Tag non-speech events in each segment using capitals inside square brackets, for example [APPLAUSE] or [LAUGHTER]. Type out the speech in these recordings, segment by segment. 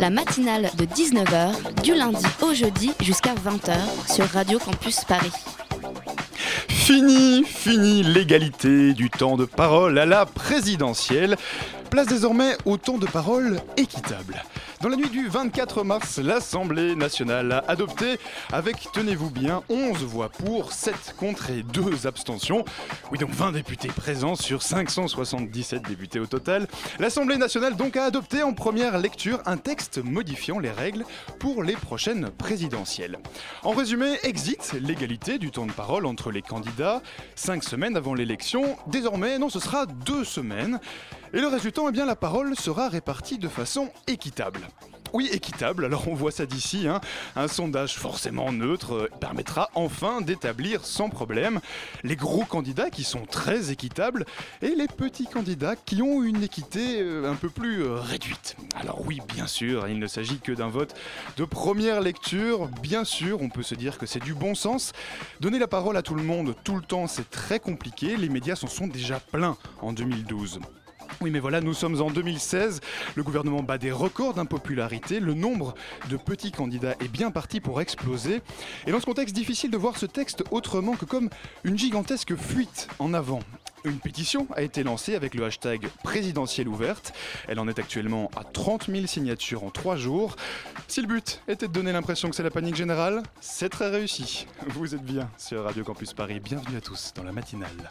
La matinale de 19h, du lundi au jeudi jusqu'à 20h sur Radio Campus Paris. Fini, fini l'égalité du temps de parole à la présidentielle. Place désormais au temps de parole équitable. Dans la nuit du 24 mars, l'Assemblée nationale a adopté, avec, tenez-vous bien, 11 voix pour, 7 contre et 2 abstentions. Oui, donc 20 députés présents sur 577 députés au total. L'Assemblée nationale donc a adopté en première lecture un texte modifiant les règles pour les prochaines présidentielles. En résumé, exit l'égalité du temps de parole entre les candidats, 5 semaines avant l'élection. Désormais, non, ce sera 2 semaines. Et le résultat, eh bien, la parole sera répartie de façon équitable. Oui, équitable, alors on voit ça d'ici, hein. un sondage forcément neutre euh, permettra enfin d'établir sans problème les gros candidats qui sont très équitables et les petits candidats qui ont une équité euh, un peu plus euh, réduite. Alors oui, bien sûr, il ne s'agit que d'un vote de première lecture, bien sûr, on peut se dire que c'est du bon sens. Donner la parole à tout le monde tout le temps, c'est très compliqué, les médias s'en sont déjà pleins en 2012. Oui, mais voilà, nous sommes en 2016. Le gouvernement bat des records d'impopularité. Le nombre de petits candidats est bien parti pour exploser. Et dans ce contexte, difficile de voir ce texte autrement que comme une gigantesque fuite en avant. Une pétition a été lancée avec le hashtag présidentielle ouverte. Elle en est actuellement à 30 000 signatures en 3 jours. Si le but était de donner l'impression que c'est la panique générale, c'est très réussi. Vous êtes bien sur Radio Campus Paris. Bienvenue à tous dans la matinale.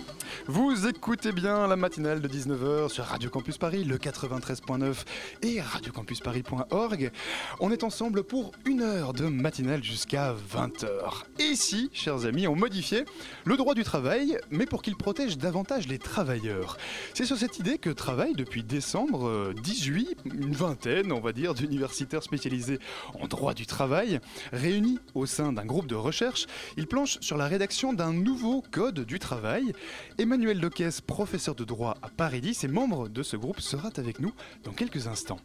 Vous écoutez bien la matinale de 19h sur Radio Campus Paris, le 93.9 et radiocampusparis.org. On est ensemble pour une heure de matinale jusqu'à 20h. Et ici, chers amis, on modifiait le droit du travail, mais pour qu'il protège davantage les travailleurs. C'est sur cette idée que travaillent depuis décembre euh, 18, une vingtaine, on va dire, d'universitaires spécialisés en droit du travail, réunis au sein d'un groupe de recherche. Ils planchent sur la rédaction d'un nouveau code du travail. Emmanuel Decaisse, professeur de droit à Paris 10 et membre de ce groupe, sera avec nous dans quelques instants.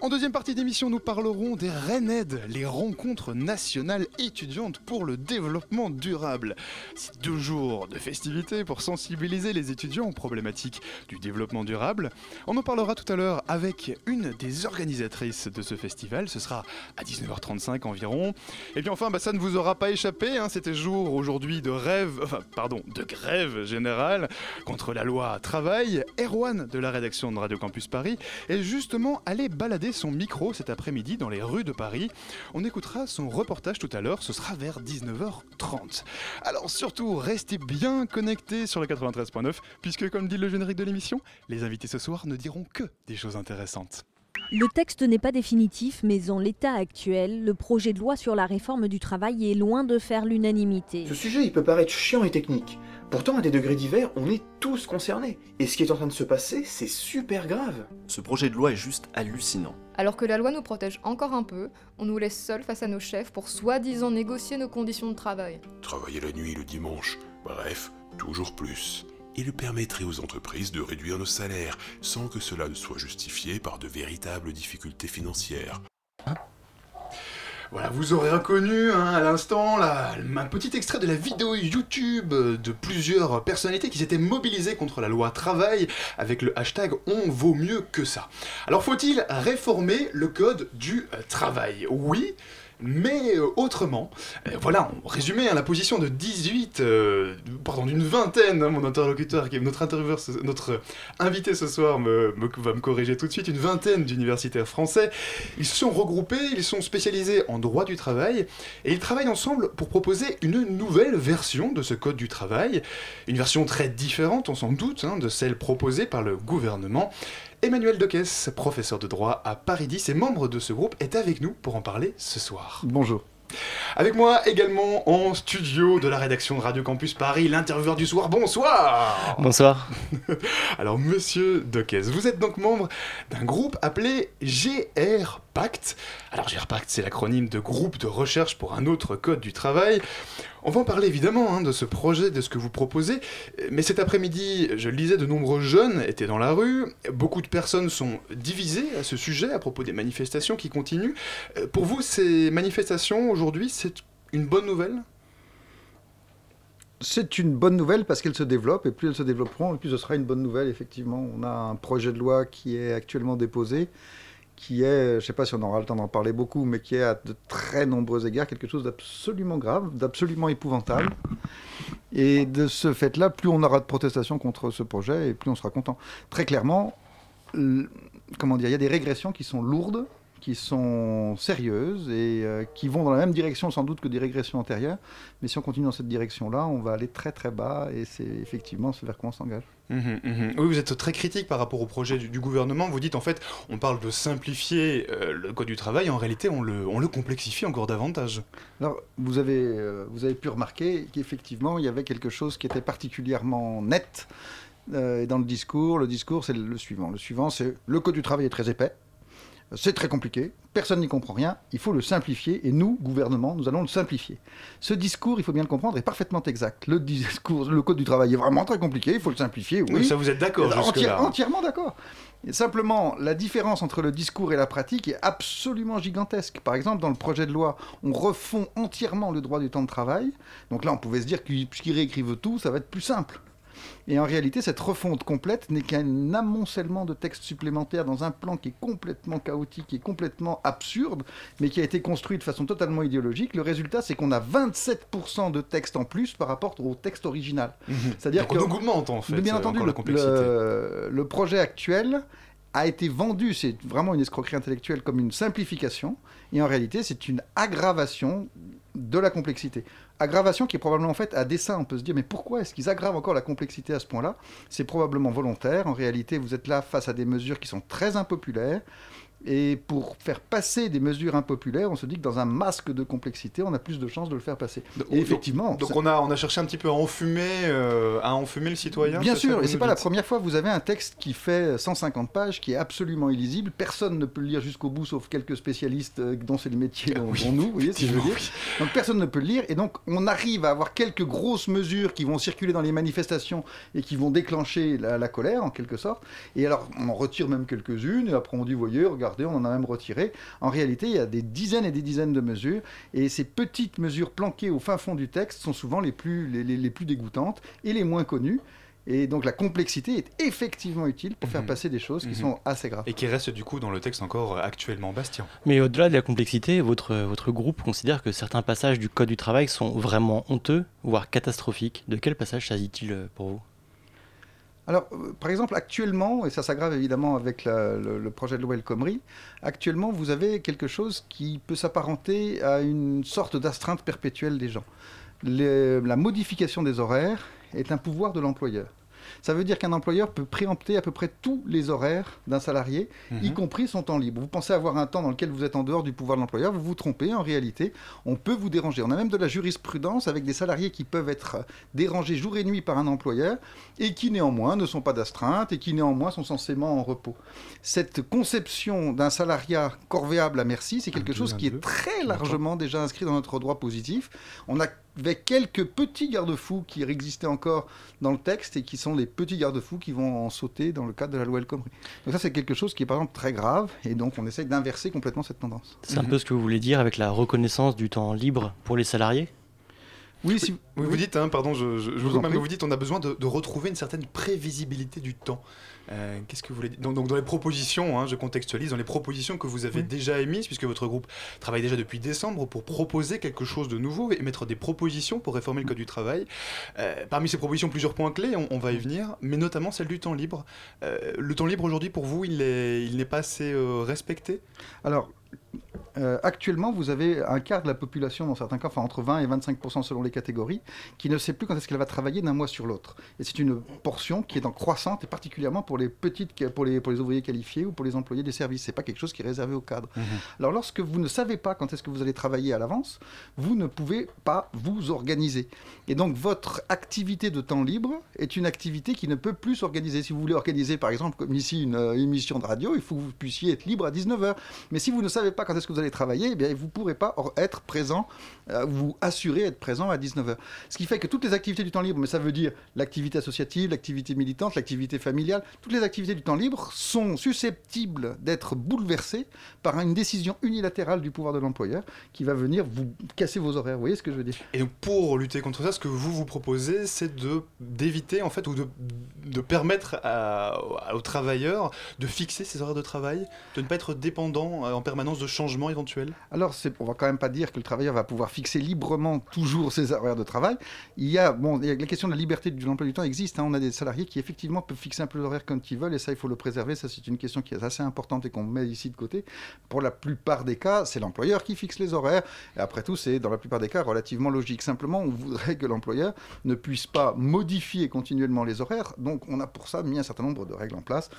En deuxième partie d'émission, nous parlerons des RENED, les rencontres nationales étudiantes pour le développement durable. C'est deux jours de festivités pour sensibiliser les étudiants aux problématiques du développement durable. On en parlera tout à l'heure avec une des organisatrices de ce festival. Ce sera à 19h35 environ. Et puis enfin, bah, ça ne vous aura pas échappé. Hein, C'était jour aujourd'hui de rêve, pardon, de grève générale contre la loi travail. Erwan de la rédaction de Radio Campus Paris est justement allé balader son micro cet après-midi dans les rues de Paris. On écoutera son reportage tout à l'heure, ce sera vers 19h30. Alors surtout, restez bien connectés sur le 93.9, puisque comme dit le générique de l'émission, les invités ce soir ne diront que des choses intéressantes. Le texte n'est pas définitif, mais en l'état actuel, le projet de loi sur la réforme du travail est loin de faire l'unanimité. Ce sujet, il peut paraître chiant et technique. Pourtant, à des degrés divers, on est tous concernés. Et ce qui est en train de se passer, c'est super grave. Ce projet de loi est juste hallucinant. Alors que la loi nous protège encore un peu, on nous laisse seuls face à nos chefs pour soi-disant négocier nos conditions de travail. Travailler la nuit, le dimanche, bref, toujours plus. Il permettrait aux entreprises de réduire nos salaires sans que cela ne soit justifié par de véritables difficultés financières. Voilà, vous aurez reconnu hein, à l'instant un petit extrait de la vidéo YouTube de plusieurs personnalités qui s'étaient mobilisées contre la loi travail avec le hashtag On vaut mieux que ça. Alors faut-il réformer le code du travail? Oui mais euh, autrement. Euh, voilà, on résumait hein, la position de 18, euh, pardon, d'une vingtaine, hein, mon interlocuteur, notre intervieweur, notre invité ce soir va me corriger tout de suite, une vingtaine d'universitaires français. Ils se sont regroupés, ils sont spécialisés en droit du travail, et ils travaillent ensemble pour proposer une nouvelle version de ce code du travail, une version très différente, on s'en doute, hein, de celle proposée par le gouvernement. Emmanuel Decaisse, professeur de droit à Paris 10 et membre de ce groupe, est avec nous pour en parler ce soir. Bonjour. Avec moi également en studio de la rédaction de Radio Campus Paris, l'intervieweur du soir, bonsoir Bonsoir [LAUGHS] Alors monsieur Doquez, vous êtes donc membre d'un groupe appelé GR Pact. Alors GR Pact c'est l'acronyme de groupe de recherche pour un autre code du travail. On va en parler évidemment hein, de ce projet, de ce que vous proposez, mais cet après-midi, je le disais, de nombreux jeunes étaient dans la rue, beaucoup de personnes sont divisées à ce sujet à propos des manifestations qui continuent. Euh, Pour vous, ces manifestations aujourd'hui, c'est une bonne nouvelle? C'est une bonne nouvelle parce qu'elles se développent et plus elles se développeront, plus ce sera une bonne nouvelle, effectivement. On a un projet de loi qui est actuellement déposé, qui est, je ne sais pas si on aura le temps d'en parler beaucoup, mais qui est à de très nombreux égards quelque chose d'absolument grave, d'absolument épouvantable. Et de ce fait-là, plus on aura de protestations contre ce projet, et plus on sera content. Très clairement, comment dire, il y a des régressions qui sont lourdes, qui sont sérieuses et euh, qui vont dans la même direction sans doute que des régressions antérieures. Mais si on continue dans cette direction-là, on va aller très très bas et c'est effectivement ce vers quoi on s'engage. Mhm, mhm. Oui, vous êtes très critique par rapport au projet du, du gouvernement. Vous dites en fait, on parle de simplifier euh, le code du travail, en réalité, on le, on le complexifie encore davantage. Alors, vous avez, euh, vous avez pu remarquer qu'effectivement, il y avait quelque chose qui était particulièrement net dans le discours. Le discours, c'est le suivant. Le suivant, c'est le code du travail est très épais. C'est très compliqué, personne n'y comprend rien, il faut le simplifier et nous, gouvernement, nous allons le simplifier. Ce discours, il faut bien le comprendre, est parfaitement exact. Le discours, le code du travail est vraiment très compliqué, il faut le simplifier, oui. Oui, ça, vous êtes d'accord Entière-. Entièrement d'accord. Simplement, la différence entre le discours et la pratique est absolument gigantesque. Par exemple, dans le projet de loi, on refond entièrement le droit du temps de travail. Donc là, on pouvait se dire que puisqu'ils réécrivent tout, ça va être plus simple. Et en réalité, cette refonte complète n'est qu'un amoncellement de textes supplémentaires dans un plan qui est complètement chaotique et complètement absurde, mais qui a été construit de façon totalement idéologique. Le résultat, c'est qu'on a 27% de textes en plus par rapport au texte original. Mhm. C'est-à-dire Donc on que- augmente, en fait, Bien euh, entendu, le projet actuel a été vendu, c'est vraiment une escroquerie intellectuelle, comme une simplification, et en réalité, c'est une aggravation de la complexité. Aggravation qui est probablement faite à dessein. On peut se dire, mais pourquoi est-ce qu'ils aggravent encore la complexité à ce point-là? C'est probablement volontaire. En réalité, vous êtes là face à des mesures qui sont très impopulaires. Et pour faire passer des mesures impopulaires, on se dit que dans un masque de complexité, on a plus de chances de le faire passer. Et effectivement, Donc on a, on a cherché un petit peu à enfumer, euh, à enfumer le citoyen Bien sûr, et c'est pas la première fois. Vous avez un texte qui fait 150 pages, qui est absolument illisible. Personne ne peut le lire jusqu'au bout, sauf quelques spécialistes euh, dont c'est le métier, dont, dont nous. Vous voyez ce que je veux dire Donc personne ne peut le lire, et donc on arrive à avoir quelques grosses mesures qui vont circuler dans les manifestations et qui vont déclencher la, la colère, en quelque sorte. Et alors on en retire même quelques-unes, et après on dit, voyez, regardez, on en a même retiré. En réalité, il y a des dizaines et des dizaines de mesures, et ces petites mesures planquées au fin fond du texte sont souvent les plus, les, les- les plus dégoûtantes et les moins connues. Et donc la complexité est effectivement utile pour faire passer des choses qui Mhm. sont assez graves. Et qui reste du coup dans le texte encore actuellement Bastien. Mais au-delà de la complexité, votre, votre groupe considère que certains passages du Code du travail sont vraiment honteux, voire catastrophiques. De quel passage s'agit-il euh, pour vous? Alors, euh, par exemple, actuellement, et ça s'aggrave évidemment avec le, projet de loi El Khomri, actuellement, vous avez quelque chose qui peut s'apparenter à une sorte d'astreinte perpétuelle des gens. La modification des horaires est un pouvoir de l'employeur. Ça veut dire qu'un employeur peut préempter à peu près tous les horaires d'un salarié, y Mhm. compris son temps libre. Vous pensez avoir un temps dans lequel vous êtes en dehors du pouvoir de l'employeur, vous vous trompez. En réalité, on peut vous déranger. On a même de la jurisprudence avec des salariés qui peuvent être dérangés jour et nuit par un employeur et qui néanmoins ne sont pas d'astreinte et qui néanmoins sont censément en repos. Cette conception d'un salariat corvéable à merci, c'est quelque chose qui est très largement déjà inscrit dans notre droit positif. On avait quelques petits garde-fous qui existaient encore dans le texte et qui sont les petits garde-fous qui vont en sauter dans le cadre de la loi El Khomri. Donc ça, c'est quelque chose qui est par exemple très grave et donc on essaye d'inverser complètement cette tendance. C'est un peu ce que vous voulez dire avec la reconnaissance du temps libre pour les salariés? Oui, si Oui, vous dites, hein, pardon, je, je, je vous vous vous dites on a besoin de, de retrouver une certaine prévisibilité du temps. Euh, Qu'est-ce que vous voulez dire? Donc, donc, dans les propositions, hein, je contextualise, dans les propositions que vous avez Oui. déjà émises, puisque votre groupe travaille déjà depuis décembre pour proposer quelque chose de nouveau et mettre des propositions pour réformer le code du travail. Euh, parmi ces propositions, plusieurs points clés, on, on va y venir, mais notamment celle du temps libre. Euh, le temps libre aujourd'hui, pour vous, il n'est il pas assez euh, respecté? Alors, Euh, actuellement, vous avez un quart de la population, dans certains cas, enfin entre 20 et 25% selon les catégories, qui ne sait plus quand est-ce qu'elle va travailler d'un mois sur l'autre. Et c'est une portion qui est en croissante, et particulièrement pour les petites, pour les, pour les ouvriers qualifiés ou pour les employés des services. C'est pas quelque chose qui est réservé au cadre. Mhm. Alors, lorsque vous ne savez pas quand est-ce que vous allez travailler à l'avance, vous ne pouvez pas vous organiser. Et donc, votre activité de temps libre est une activité qui ne peut plus s'organiser. Si vous voulez organiser, par exemple, comme ici, une euh, émission de radio, il faut que vous puissiez être libre à 19h. Mais si vous ne savez pas quand est-ce que vous allez travailler, eh bien, vous ne pourrez pas être présent, euh, vous assurer être présent à 19h. Ce qui fait que toutes les activités du temps libre, mais ça veut dire l'activité associative, l'activité militante, l'activité familiale, toutes les activités du temps libre sont susceptibles d'être bouleversées par une décision unilatérale du pouvoir de l'employeur qui va venir vous casser vos horaires. Vous voyez ce que je veux dire? Et donc pour lutter contre ça, ce que vous vous proposez, c'est d'éviter en fait ou de, permettre aux travailleurs de fixer ses horaires de travail, de ne pas être dépendant euh, en permanence de changements Alors, on va quand même pas dire que le travailleur va pouvoir fixer librement toujours ses horaires de travail. Il y a, bon, la question de la liberté de l'emploi du temps existe. hein. On a des salariés qui effectivement peuvent fixer un peu l'horaire quand ils veulent, et ça, il faut le préserver. Ça, c'est une question qui est assez importante et qu'on met ici de côté. Pour la plupart des cas, c'est l'employeur qui fixe les horaires. Et après tout, c'est dans la plupart des cas relativement logique. Simplement, on voudrait que l'employeur ne puisse pas modifier continuellement les horaires. Donc, on a pour ça mis un certain nombre de règles en place.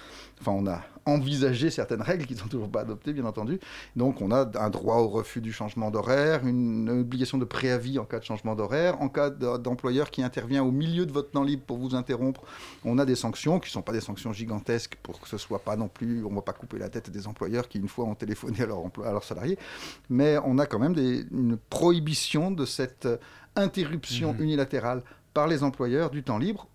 Enfin, on a envisagé certaines règles qui ne sont toujours pas adoptées, bien entendu. Donc, on a un droit au refus du changement d'horaire, une obligation de préavis en cas de changement d'horaire. En cas de- d'employeur qui intervient au milieu de votre temps libre pour vous interrompre, on a des sanctions qui ne sont pas des sanctions gigantesques pour que ce soit pas non plus, on ne va pas couper la tête des employeurs qui, une fois, ont téléphoné à, leur emploi- à leurs salariés. Mais on a quand même des- une prohibition de cette interruption unilatérale par les employeurs du temps libre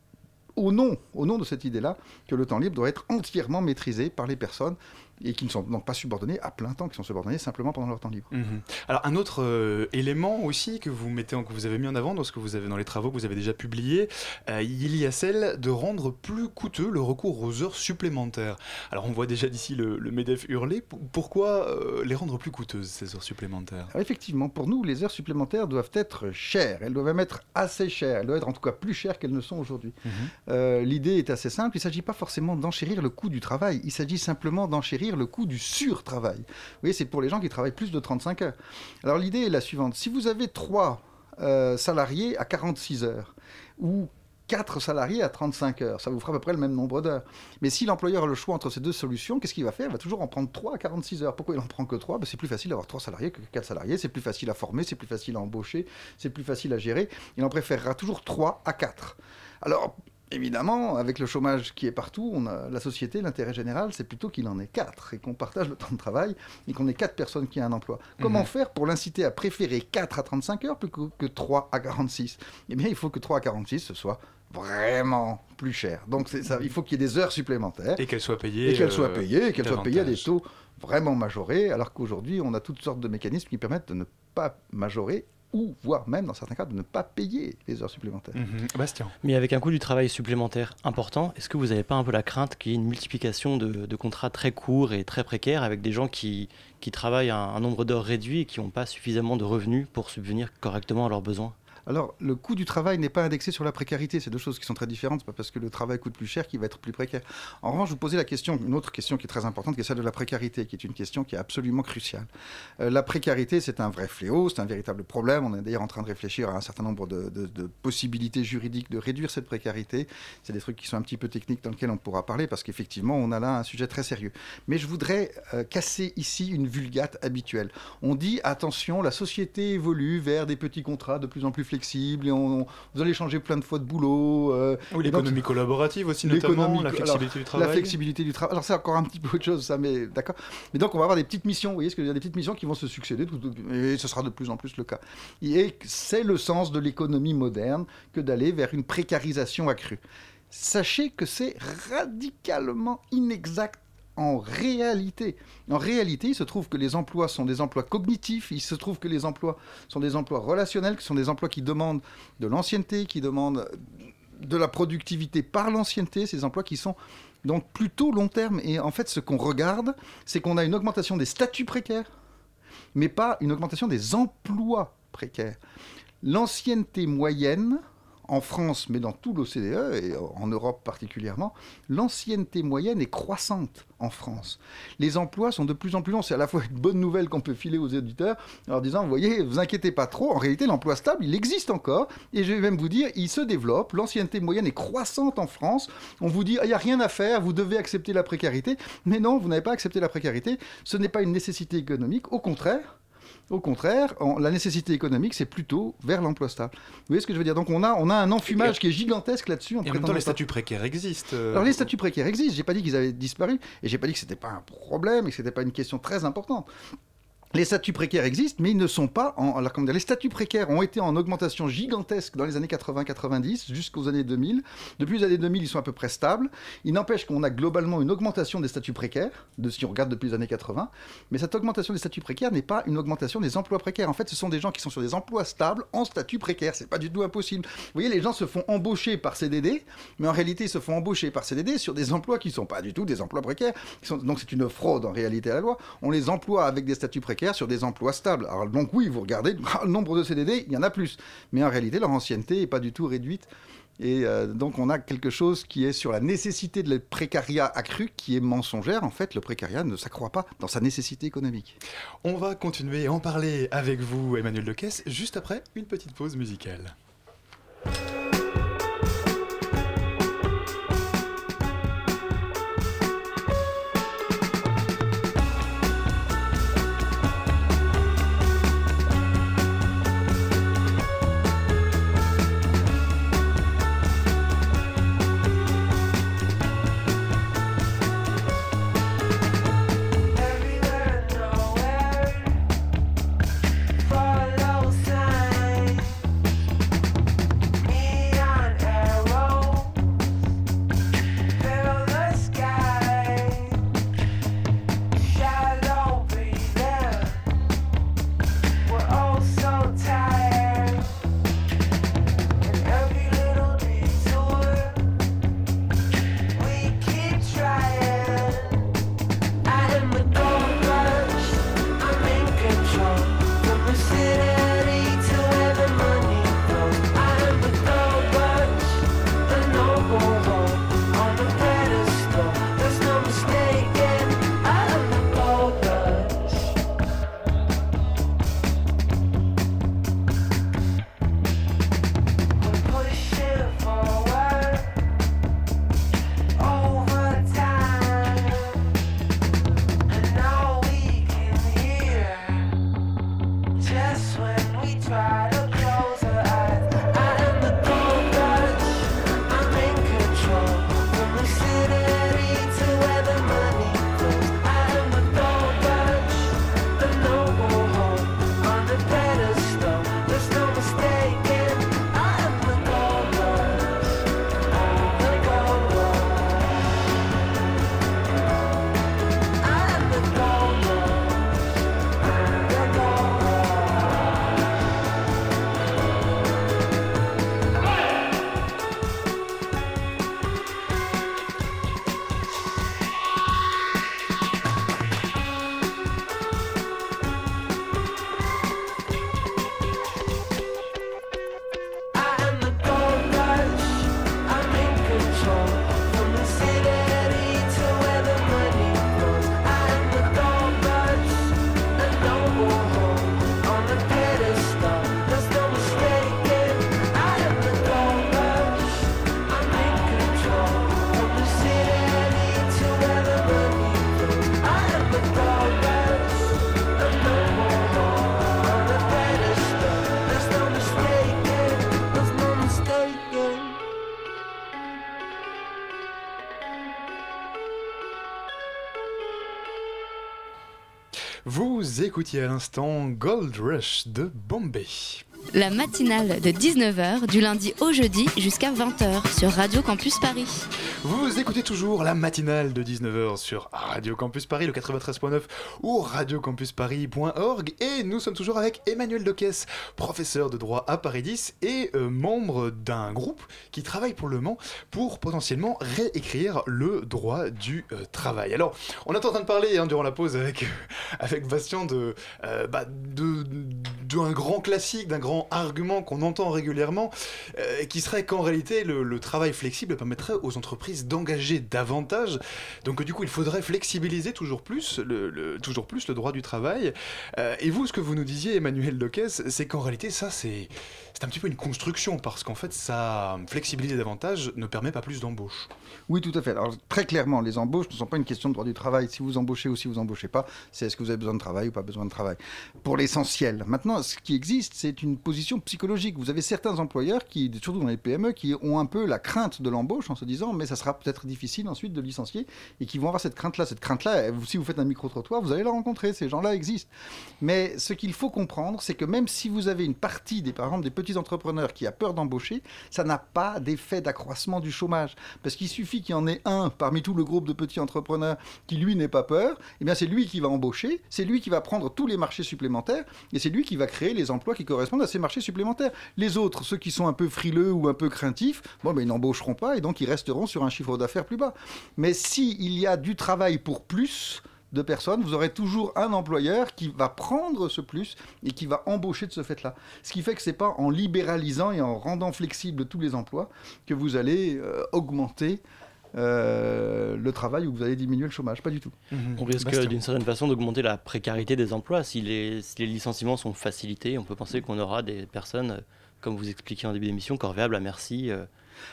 au nom, au nom de cette idée-là, que le temps libre doit être entièrement maîtrisé par les personnes et qui ne sont donc pas subordonnées à plein temps, qui sont subordonnées simplement pendant leur temps libre. Mhm. Alors un autre euh, élément aussi que vous mettez, en- que vous avez mis en avant dans ce que vous avez dans les travaux que vous avez déjà publiés, euh, il y a celle de rendre plus coûteux le recours aux heures supplémentaires. Alors on voit déjà d'ici le, le Medef hurler. Pourquoi euh, les rendre plus coûteuses ces heures supplémentaires? Alors effectivement, pour nous, les heures supplémentaires doivent être chères. Elles doivent même être assez chères. Elles doivent être en tout cas plus chères qu'elles ne sont aujourd'hui. Euh, L'idée est assez simple. Il ne s'agit pas forcément d'enchérir le coût du travail. Il s'agit simplement d'enchérir le coût du surtravail. Vous voyez, c'est pour les gens qui travaillent plus de 35 heures. Alors l'idée est la suivante. Si vous avez trois euh, salariés à 46 heures ou 4 salariés à 35 heures. Ça vous fera à peu près le même nombre d'heures. Mais si l'employeur a le choix entre ces deux solutions, qu'est-ce qu'il va faire? Il va toujours en prendre 3 à 46 heures. Pourquoi il en prend que 3 C'est plus facile d'avoir 3 salariés que 4 salariés. C'est plus facile à former, c'est plus facile à embaucher, c'est plus facile à gérer. Il en préférera toujours 3 à 4. Alors, Évidemment, avec le chômage qui est partout, on a, la société, l'intérêt général, c'est plutôt qu'il en ait quatre et qu'on partage le [LAUGHS] temps de travail et qu'on ait quatre personnes qui aient un emploi. Comment Mhm. faire pour l'inciter à préférer 4 à 35 heures plutôt que 3 à 46 Eh bien, il faut que 3 à 46, ce soit vraiment plus cher. Donc, ça, il faut qu'il y ait des heures supplémentaires. Et qu'elles soient payées, Et qu'elles soient euh, payées, et qu'elles soient payées à des taux vraiment majorés, alors qu'aujourd'hui, on a toutes sortes de mécanismes qui permettent de ne pas majorer ou voire même dans certains cas de ne pas payer les heures supplémentaires. Mhm. Bastien. Mais avec un coût du travail supplémentaire important, est-ce que vous n'avez pas un peu la crainte qu'il y ait une multiplication de, de contrats très courts et très précaires avec des gens qui, qui travaillent un, un nombre d'heures réduit et qui n'ont pas suffisamment de revenus pour subvenir correctement à leurs besoins? Alors, le coût du travail n'est pas indexé sur la précarité. C'est deux choses qui sont très différentes. Pas parce que le travail coûte plus cher qu'il va être plus précaire. En revanche, vous posez la question, une autre question qui est très importante, qui est celle de la précarité, qui est une question qui est absolument cruciale. Euh, la précarité, c'est un vrai fléau, c'est un véritable problème. On est d'ailleurs en train de réfléchir à un certain nombre de possibilités juridiques de réduire cette précarité. C'est des trucs qui sont un petit peu techniques dans lesquels on pourra parler, parce qu'effectivement, on a là un sujet très sérieux. Mais je voudrais euh, casser ici une vulgate habituelle. On dit, attention, la société évolue vers des petits contrats de plus en plus flexibles, et on, on- vous allez changer plein de fois de boulot. euh, Oui, l'économie collaborative aussi, notamment, la flexibilité alors, du travail. La flexibilité du travail. Alors, c'est encore un petit peu autre chose, ça, mais d'accord. Mais donc, on va avoir des petites missions, vous voyez ce que je veux dire, des petites missions qui vont se succéder, tout- tout- et ce sera de plus en plus le cas. Et c'est le sens de l'économie moderne que d'aller vers une précarisation accrue. Sachez que c'est radicalement inexact en réalité. En il se trouve que les emplois sont des emplois cognitifs, il se trouve que les emplois sont des emplois relationnels, qui sont des emplois qui demandent de l'ancienneté, qui demandent de la productivité par l'ancienneté, ces emplois qui sont donc plutôt long terme. Et en fait, ce qu'on regarde, c'est qu'on a une augmentation des statuts précaires, mais pas une augmentation des emplois précaires. L'ancienneté moyenne en France, mais dans tout l'OCDE et en Europe particulièrement, l'ancienneté moyenne est croissante en France. Les emplois sont de plus en plus longs. C'est à la fois une bonne nouvelle qu'on peut filer aux éditeurs en disant, vous voyez, vous inquiétez pas trop, en réalité l'emploi stable, il existe encore, et je vais même vous dire, il se développe, l'ancienneté moyenne est croissante en France, on vous dit, il n'y a rien à faire, vous devez accepter la précarité, mais non, vous n'avez pas accepté la précarité, ce n'est pas une nécessité économique, au contraire, au contraire, la nécessité économique, c'est plutôt vers l'emploi stable. Vous voyez ce que je veux dire? Donc on a, on a un enfumage qui est gigantesque là-dessus. Et en même temps, les statuts précaires existent. Alors les statuts précaires existent. J'ai pas dit qu'ils avaient disparu, et j'ai pas dit que c'était pas un problème et que c'était pas une question très importante. Les statuts précaires existent, mais ils ne sont pas en. Alors, comment dire, les statuts précaires ont été en augmentation gigantesque dans les années 80-90 jusqu'aux années 2000. Depuis les années 2000, ils sont à peu près stables. Il n'empêche qu'on a globalement une augmentation des statuts précaires, de, si on regarde depuis les années 80. Mais cette augmentation des statuts précaires n'est pas une augmentation des emplois précaires. En fait, ce sont des gens qui sont sur des emplois stables en statut précaire. C'est pas du tout impossible. Vous voyez, les gens se font embaucher par CDD, mais en réalité, ils se font embaucher par CDD sur des emplois qui ne sont pas du tout des emplois précaires. Donc c'est une fraude en réalité à la loi. On les emploie avec des statuts précaires sur des emplois stables. Alors donc oui, vous regardez, [LAUGHS] le nombre de CDD, il y en a plus. Mais en réalité, leur ancienneté n'est pas du tout réduite. Et euh, donc on a quelque chose qui est sur la nécessité de le précariat accru, qui est mensongère. En fait, le précariat ne s'accroît pas dans sa nécessité économique. On va continuer à en parler avec vous, Emmanuel Lecaisse, juste après une petite pause musicale. Écoutiez à l'instant Gold Rush de Bombay. La matinale de 19h du lundi au jeudi jusqu'à 20h sur Radio Campus Paris. Vous écoutez toujours la matinale de 19h sur Radio Campus Paris, le 93.9 ou radiocampusparis.org et nous sommes toujours avec Emmanuel Dequesse, professeur de droit à Paris 10 et euh, membre d'un groupe qui travaille pour le Mans pour potentiellement réécrire le droit du euh, travail. Alors, on est en train de parler hein, durant la pause avec, [LAUGHS] avec Bastien de, euh, bah, de d'un grand classique, d'un grand argument qu'on entend régulièrement, qui serait qu'en réalité, le, travail flexible permettrait aux entreprises d'engager davantage. Donc du coup, il faudrait flexibiliser toujours plus le, toujours plus le droit du travail. Euh, et vous, ce que vous nous disiez, Emmanuel Doquès, c'est qu'en réalité, ça, c'est un petit peu une construction, parce qu'en fait, ça, flexibiliser davantage ne permet pas plus d'embauches. Oui, tout à fait. Alors, très clairement, les embauches ne sont pas une question de droit du travail. Si vous embauchez ou si vous embauchez pas, c'est est-ce que vous avez besoin de travail ou pas besoin de travail. Pour l'essentiel. Maintenant, ce qui existe, c'est une position psychologique. Vous avez certains employeurs, qui, surtout dans les PME, qui ont un peu la crainte de l'embauche en se disant, mais ça sera peut-être difficile ensuite de licencier, et qui vont avoir cette crainte-là. Cette crainte-là, si vous faites un micro-trottoir, vous allez la rencontrer. Ces gens-là existent. Mais ce qu'il faut comprendre, c'est que même si vous avez une partie, des, par exemple, des petits entrepreneurs qui a peur d'embaucher, ça n'a pas d'effet d'accroissement du chômage. Parce qu'il suffit qu'il y en ait un parmi tout le groupe de petits entrepreneurs qui, lui, n'ait pas peur, eh bien c'est lui qui va embaucher, c'est lui qui va prendre tous les marchés supplémentaires, et c'est lui qui va créer les emplois qui correspondent à ces marchés supplémentaires. Les autres, ceux qui sont un peu frileux ou un peu craintifs, bon, ben, ils n'embaucheront pas, et donc ils resteront sur un chiffre d'affaires plus bas. Mais s'il y a du travail pour plus, de personnes, vous aurez toujours un employeur qui va prendre ce plus et qui va embaucher de ce fait-là. Ce qui fait que ce n'est pas en libéralisant et en rendant flexibles tous les emplois que vous allez euh, augmenter euh, le travail ou que vous allez diminuer le chômage. Pas du tout. Mhm. On risque d'une certaine façon d'augmenter la précarité des emplois. Si les, si les licenciements sont facilités, on peut penser qu'on aura des personnes, comme vous expliquiez en début d'émission, corvéables à merci. Euh,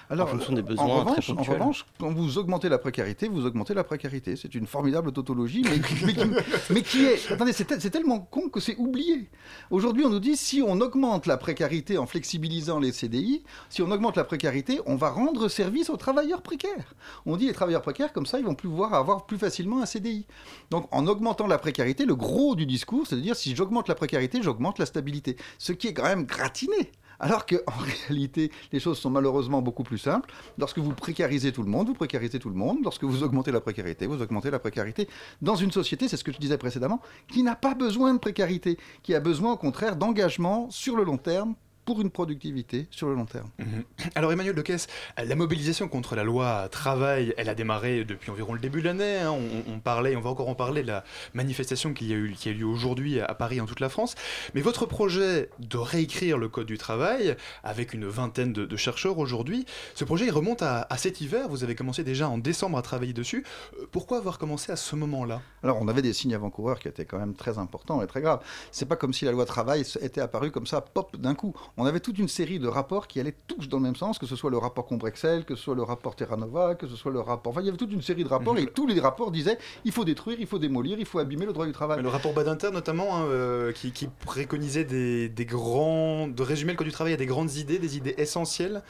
alors, en fonction des besoins en revanche, en revanche, quand vous augmentez la précarité, vous augmentez la précarité. C'est une formidable tautologie, mais, [LAUGHS] mais, qui, est... Attendez, c'est tellement con que c'est oublié. Aujourd'hui, on nous dit, si on augmente la précarité en flexibilisant les CDI, si on augmente la précarité, on va rendre service aux travailleurs précaires. On dit, les travailleurs précaires, comme ça, ils vont pouvoir avoir plus facilement un CDI. Donc, en augmentant la précarité, le gros du discours, c'est de dire, si j'augmente la précarité, j'augmente la stabilité. Ce qui est quand même gratiné. Alors qu'en [LAUGHS] réalité, les choses sont malheureusement beaucoup plus simples. Lorsque vous précarisez tout le monde, vous précarisez tout le monde. Lorsque vous augmentez la précarité, vous augmentez la précarité. Dans une société, c'est ce que je disais précédemment, qui n'a pas besoin de précarité, qui a besoin au contraire d'engagement sur le long terme pour une productivité sur le long terme. Mhm. Alors Emmanuel Decaisse, la mobilisation contre la loi travail, elle a démarré depuis environ le début de l'année. Hein. On, parlait, on va encore en parler, de la manifestation qui a eu, qui a lieu aujourd'hui à Paris en toute la France. Mais votre projet de réécrire le code du travail, avec une vingtaine de, chercheurs aujourd'hui, ce projet il remonte à, cet hiver. Vous avez commencé déjà en décembre à travailler dessus. Euh, pourquoi avoir commencé à ce moment-là? Alors on avait des signes avant-coureurs qui étaient quand même très importants et très graves. C'est pas comme si la loi travail était apparue comme ça, pop, d'un coup on avait toute une série de rapports qui allaient tous dans le même sens, que ce soit le rapport Combrexel, que ce soit le rapport Terra Nova, que ce soit le rapport... Enfin, il y avait toute une série de rapports, et [LAUGHS] tous les rapports disaient il faut détruire, il faut démolir, il faut abîmer le droit du travail. le rapport Badinter, notamment, hein, euh, qui, préconisait des, des, grands... de résumer le code du travail à des grandes idées, des idées essentielles.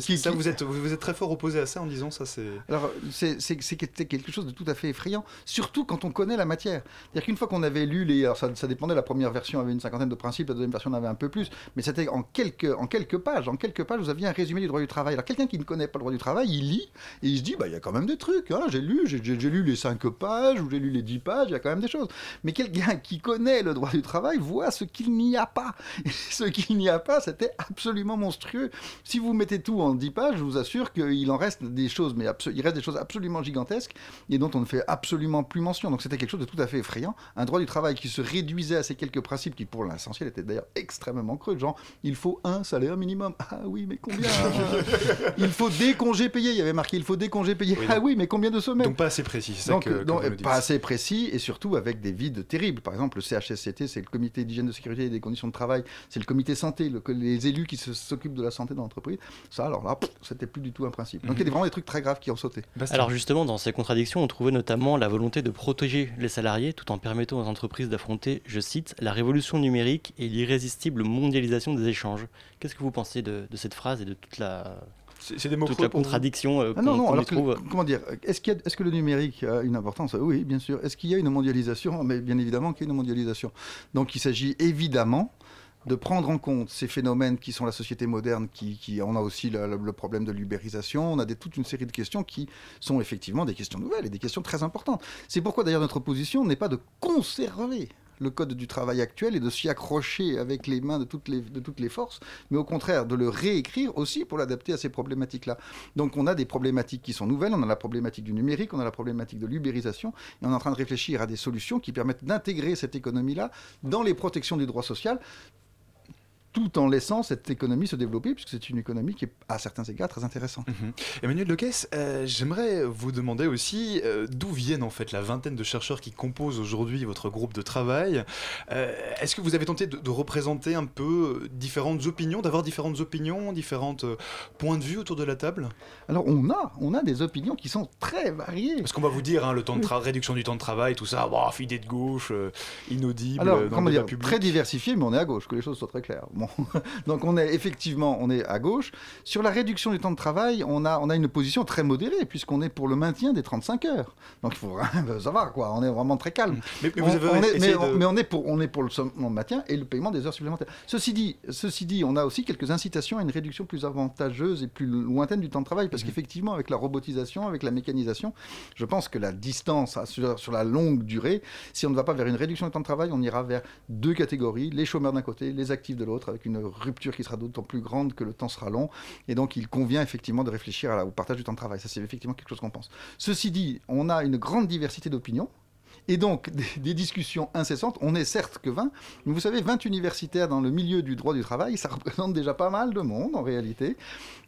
Qui, ça, Vous, êtes, vous êtes très fort opposé à ça en disant ça, c'est... Alors, c'est quelque chose de tout à fait effrayant, surtout quand on connaît la matière. C'est-à-dire qu'une fois qu'on avait lu les... Alors, ça, ça dépendait, la première version avait une cinquantaine de principes, la deuxième version en avait un peu plus, mais c'était en quelques, en quelques pages. En quelques pages, vous aviez un résumé du droit du travail. Alors quelqu'un qui ne connaît pas le droit du travail, il lit et il se dit, bah il y a quand même des trucs. J'ai lu, j'ai lu les cinq pages ou j'ai lu les dix pages, il y a quand même des choses. Mais quelqu'un qui connaît le droit du travail voit ce qu'il n'y a pas. [LAUGHS] Ce qu'il n'y a pas, c'était absolument monstrueux. Si vous mettez tout en dix pages, je vous assure qu'il en reste des choses, mais il reste des choses absolument gigantesques et dont on ne fait absolument plus mention. Donc c'était quelque chose de tout à fait effrayant. Un droit du travail qui se réduisait à ces quelques principes qui, pour l'essentiel, étaient d'ailleurs extrêmement creux. Genre, il faut un salaire minimum. Ah oui, mais combien [LAUGHS] Il faut des congés payés. Il y avait marqué il faut des congés payés. ah oui, mais combien de semaines Donc pas assez précis. Donc, pas assez précis et surtout avec des vides terribles. Par exemple, le CHSCT, c'est le comité d'hygiène de sécurité et des conditions de travail. C'est le comité santé, les élus qui s'occupent de la santé dans l'entreprise. Ça, alors là, c'était plus du tout un principe. Donc il y a mhm. vraiment des trucs très graves qui ont sauté. Alors justement, dans ces contradictions, on trouvait notamment la volonté de protéger les salariés tout en permettant aux entreprises d'affronter, je cite, la révolution numérique et l'irrésistible mondialisation des échanges. Qu'est-ce que vous pensez de, cette phrase et de toute la, c'est des mots toute la contradiction euh, ah non, non, trouve. comment dire Est-ce est que le numérique a une importance? Oui, bien sûr. Est-ce qu'il y a une mondialisation? Mais bien évidemment qu'il y a une mondialisation. Donc il s'agit évidemment de prendre en compte ces phénomènes qui sont la société moderne, qui, qui on a aussi le, problème de l'ubérisation, on a des, toute une série de questions qui sont effectivement des questions nouvelles et des questions très importantes. C'est pourquoi d'ailleurs notre position n'est pas de conserver le code du travail actuel et de s'y accrocher avec les mains de toutes les, de toutes les forces, mais au contraire de le réécrire aussi pour l'adapter à ces problématiques-là. Donc on a des problématiques qui sont nouvelles, on a la problématique du numérique, on a la problématique de l'ubérisation, et on est en train de réfléchir à des solutions qui permettent d'intégrer cette économie-là dans les protections du droit social, tout en laissant cette économie se développer, puisque c'est une économie qui est à certains égards très intéressante. Mhm. Emmanuel Lequès, euh, j'aimerais vous demander aussi euh, d'où viennent en fait la vingtaine de chercheurs qui composent aujourd'hui votre groupe de travail. Euh, Est-ce que vous avez tenté de, de, représenter un peu différentes opinions, d'avoir différentes opinions, différents points de vue autour de la table? Alors on a, on a des opinions qui sont très variées. Parce qu'on va vous dire, hein, le temps de réduction du temps de travail, tout ça, bah, idée de gauche, inaudible, Alors, dans le dire, public. très diversifié, mais on est à gauche, que les choses soient très claires. Bon. [LAUGHS] Donc on est effectivement on est à gauche. Sur la réduction du temps de travail, on a, on a une position très modérée, puisqu'on est pour le maintien des 35 heures. Donc il faut [LAUGHS] ça va quoi, on est vraiment très calme. Mais, mais on, vous avez on est, essayé mais, de- mais on est pour on est pour le maintien et le paiement des heures supplémentaires. Ceci dit, ceci dit, on a aussi quelques incitations à une réduction plus avantageuse et plus lointaine du temps de travail, Mhm. parce qu'effectivement avec la robotisation, avec la mécanisation, je pense que la distance sur la longue durée, si on ne va pas vers une réduction du temps de travail, on ira vers deux catégories, les chômeurs d'un côté, les actifs de l'autre, avec une rupture qui sera d'autant plus grande que le temps sera long. Et donc, il convient effectivement de réfléchir à la- au partage du temps de travail. Ça, c'est effectivement quelque chose qu'on pense. Ceci dit, on a une grande diversité d'opinions. Et donc, [LAUGHS] des, discussions incessantes. On n'est certes que 20, mais vous savez, 20 universitaires dans le milieu du droit du travail, ça [LAUGHS] représente déjà pas mal de monde en réalité.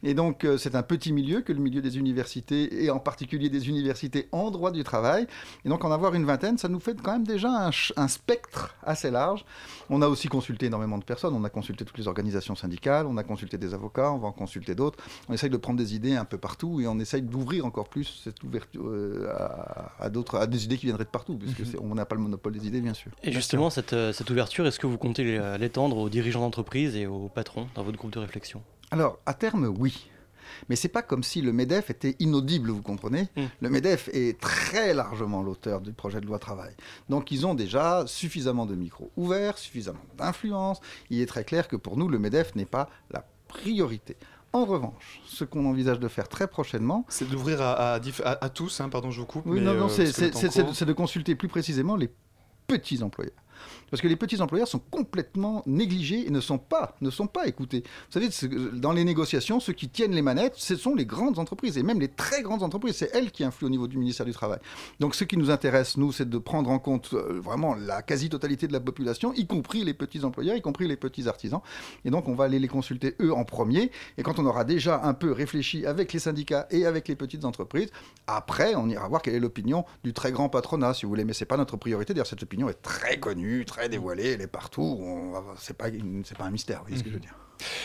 Et donc, euh, c'est un petit milieu que le milieu des universités, et en particulier des universités en droit du travail. Et donc, en avoir une vingtaine, ça nous fait quand même déjà un, spectre assez large. On a aussi consulté énormément de personnes. On a consulté toutes les organisations syndicales, on a consulté des avocats, on va en consulter d'autres. On essaye de prendre des idées un peu partout et on essaye d'ouvrir encore plus cette ouverture euh, à, à à des idées qui viendraient de partout, puisque c'est- on n'a pas le monopole des idées, bien sûr. Et justement, cette, euh, cette ouverture, est-ce que vous comptez l'é- l'étendre aux dirigeants d'entreprise et aux patrons dans votre groupe de réflexion? Alors, à terme, oui. Mais c'est pas comme si le MEDEF était inaudible, vous comprenez? Le MEDEF est très largement l'auteur du projet de loi travail. Donc ils ont déjà suffisamment de micros ouverts, suffisamment d'influence. Il est très clair que pour nous, le MEDEF n'est pas la priorité. En revanche, ce qu'on envisage de faire très prochainement, C'est d'ouvrir à, à diff- à- à tous, hein, pardon, je vous coupe. oui, mais, non, non, euh, c'est de consulter plus précisément les petits employeurs. Parce que les petits employeurs sont complètement négligés et ne sont pas, ne sont pas écoutés. Vous savez, dans les négociations, ceux qui tiennent les manettes, ce sont les grandes entreprises, et même les très grandes entreprises. C'est elles qui influent au niveau du ministère du Travail. Donc ce qui nous intéresse, nous, c'est de prendre en compte euh, vraiment la quasi-totalité de la population, y compris les petits employeurs, y compris les petits artisans. Et donc on va aller les consulter, eux, en premier. Et quand on aura déjà un peu réfléchi avec les syndicats et avec les petites entreprises, après, on ira voir quelle est l'opinion du très grand patronat, si vous voulez. Mais c'est pas notre priorité. D'ailleurs, cette opinion est très connue, très dévoilée, elle est partout. C'est pas, pas un mystère, vous voyez ce que je veux dire.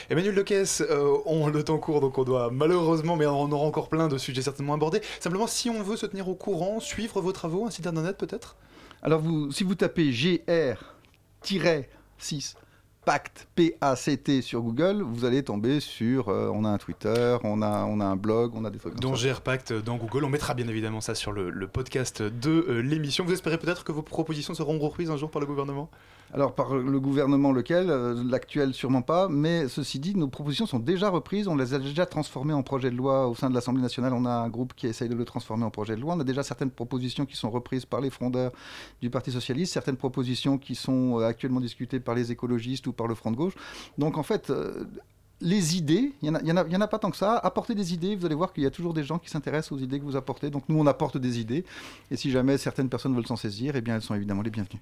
Emmanuel Lequès, euh, on le temps court, donc on doit malheureusement, mais on aura encore plein de sujets certainement abordés. Simplement, si on veut se tenir au courant, suivre vos travaux, un site internet peut-être? Alors, vous, si vous tapez GR-6 Pacte, P-A-C-T sur Google, vous allez tomber sur. euh, on a un Twitter, on a, on a un blog, on a des trucs comme dont ça. gère Pacte dans Google. On mettra bien évidemment ça sur le, le podcast de euh, l'émission. Vous espérez peut-être que vos propositions seront reprises un jour par le gouvernement? Alors, par le gouvernement lequel euh, L'actuel, sûrement pas. Mais ceci dit, nos propositions sont déjà reprises. On les a déjà transformées en projet de loi au sein de l'Assemblée nationale. On a un groupe qui essaye de le transformer en projet de loi. On a déjà certaines propositions qui sont reprises par les frondeurs du Parti socialiste, certaines propositions qui sont actuellement discutées par les écologistes ou par le Front de gauche. Donc, en fait. euh, les idées, il n'y en, a- en en pas tant que ça. Apportez des idées, vous allez voir qu'il y a toujours des gens qui s'intéressent aux idées que vous apportez. Donc nous, on apporte des idées. Et si jamais certaines personnes veulent s'en saisir, eh bien, elles sont évidemment les bienvenues.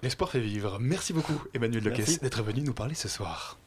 L'espoir fait vivre. Merci beaucoup, Emmanuel. Lequès, d'être venu nous parler ce soir.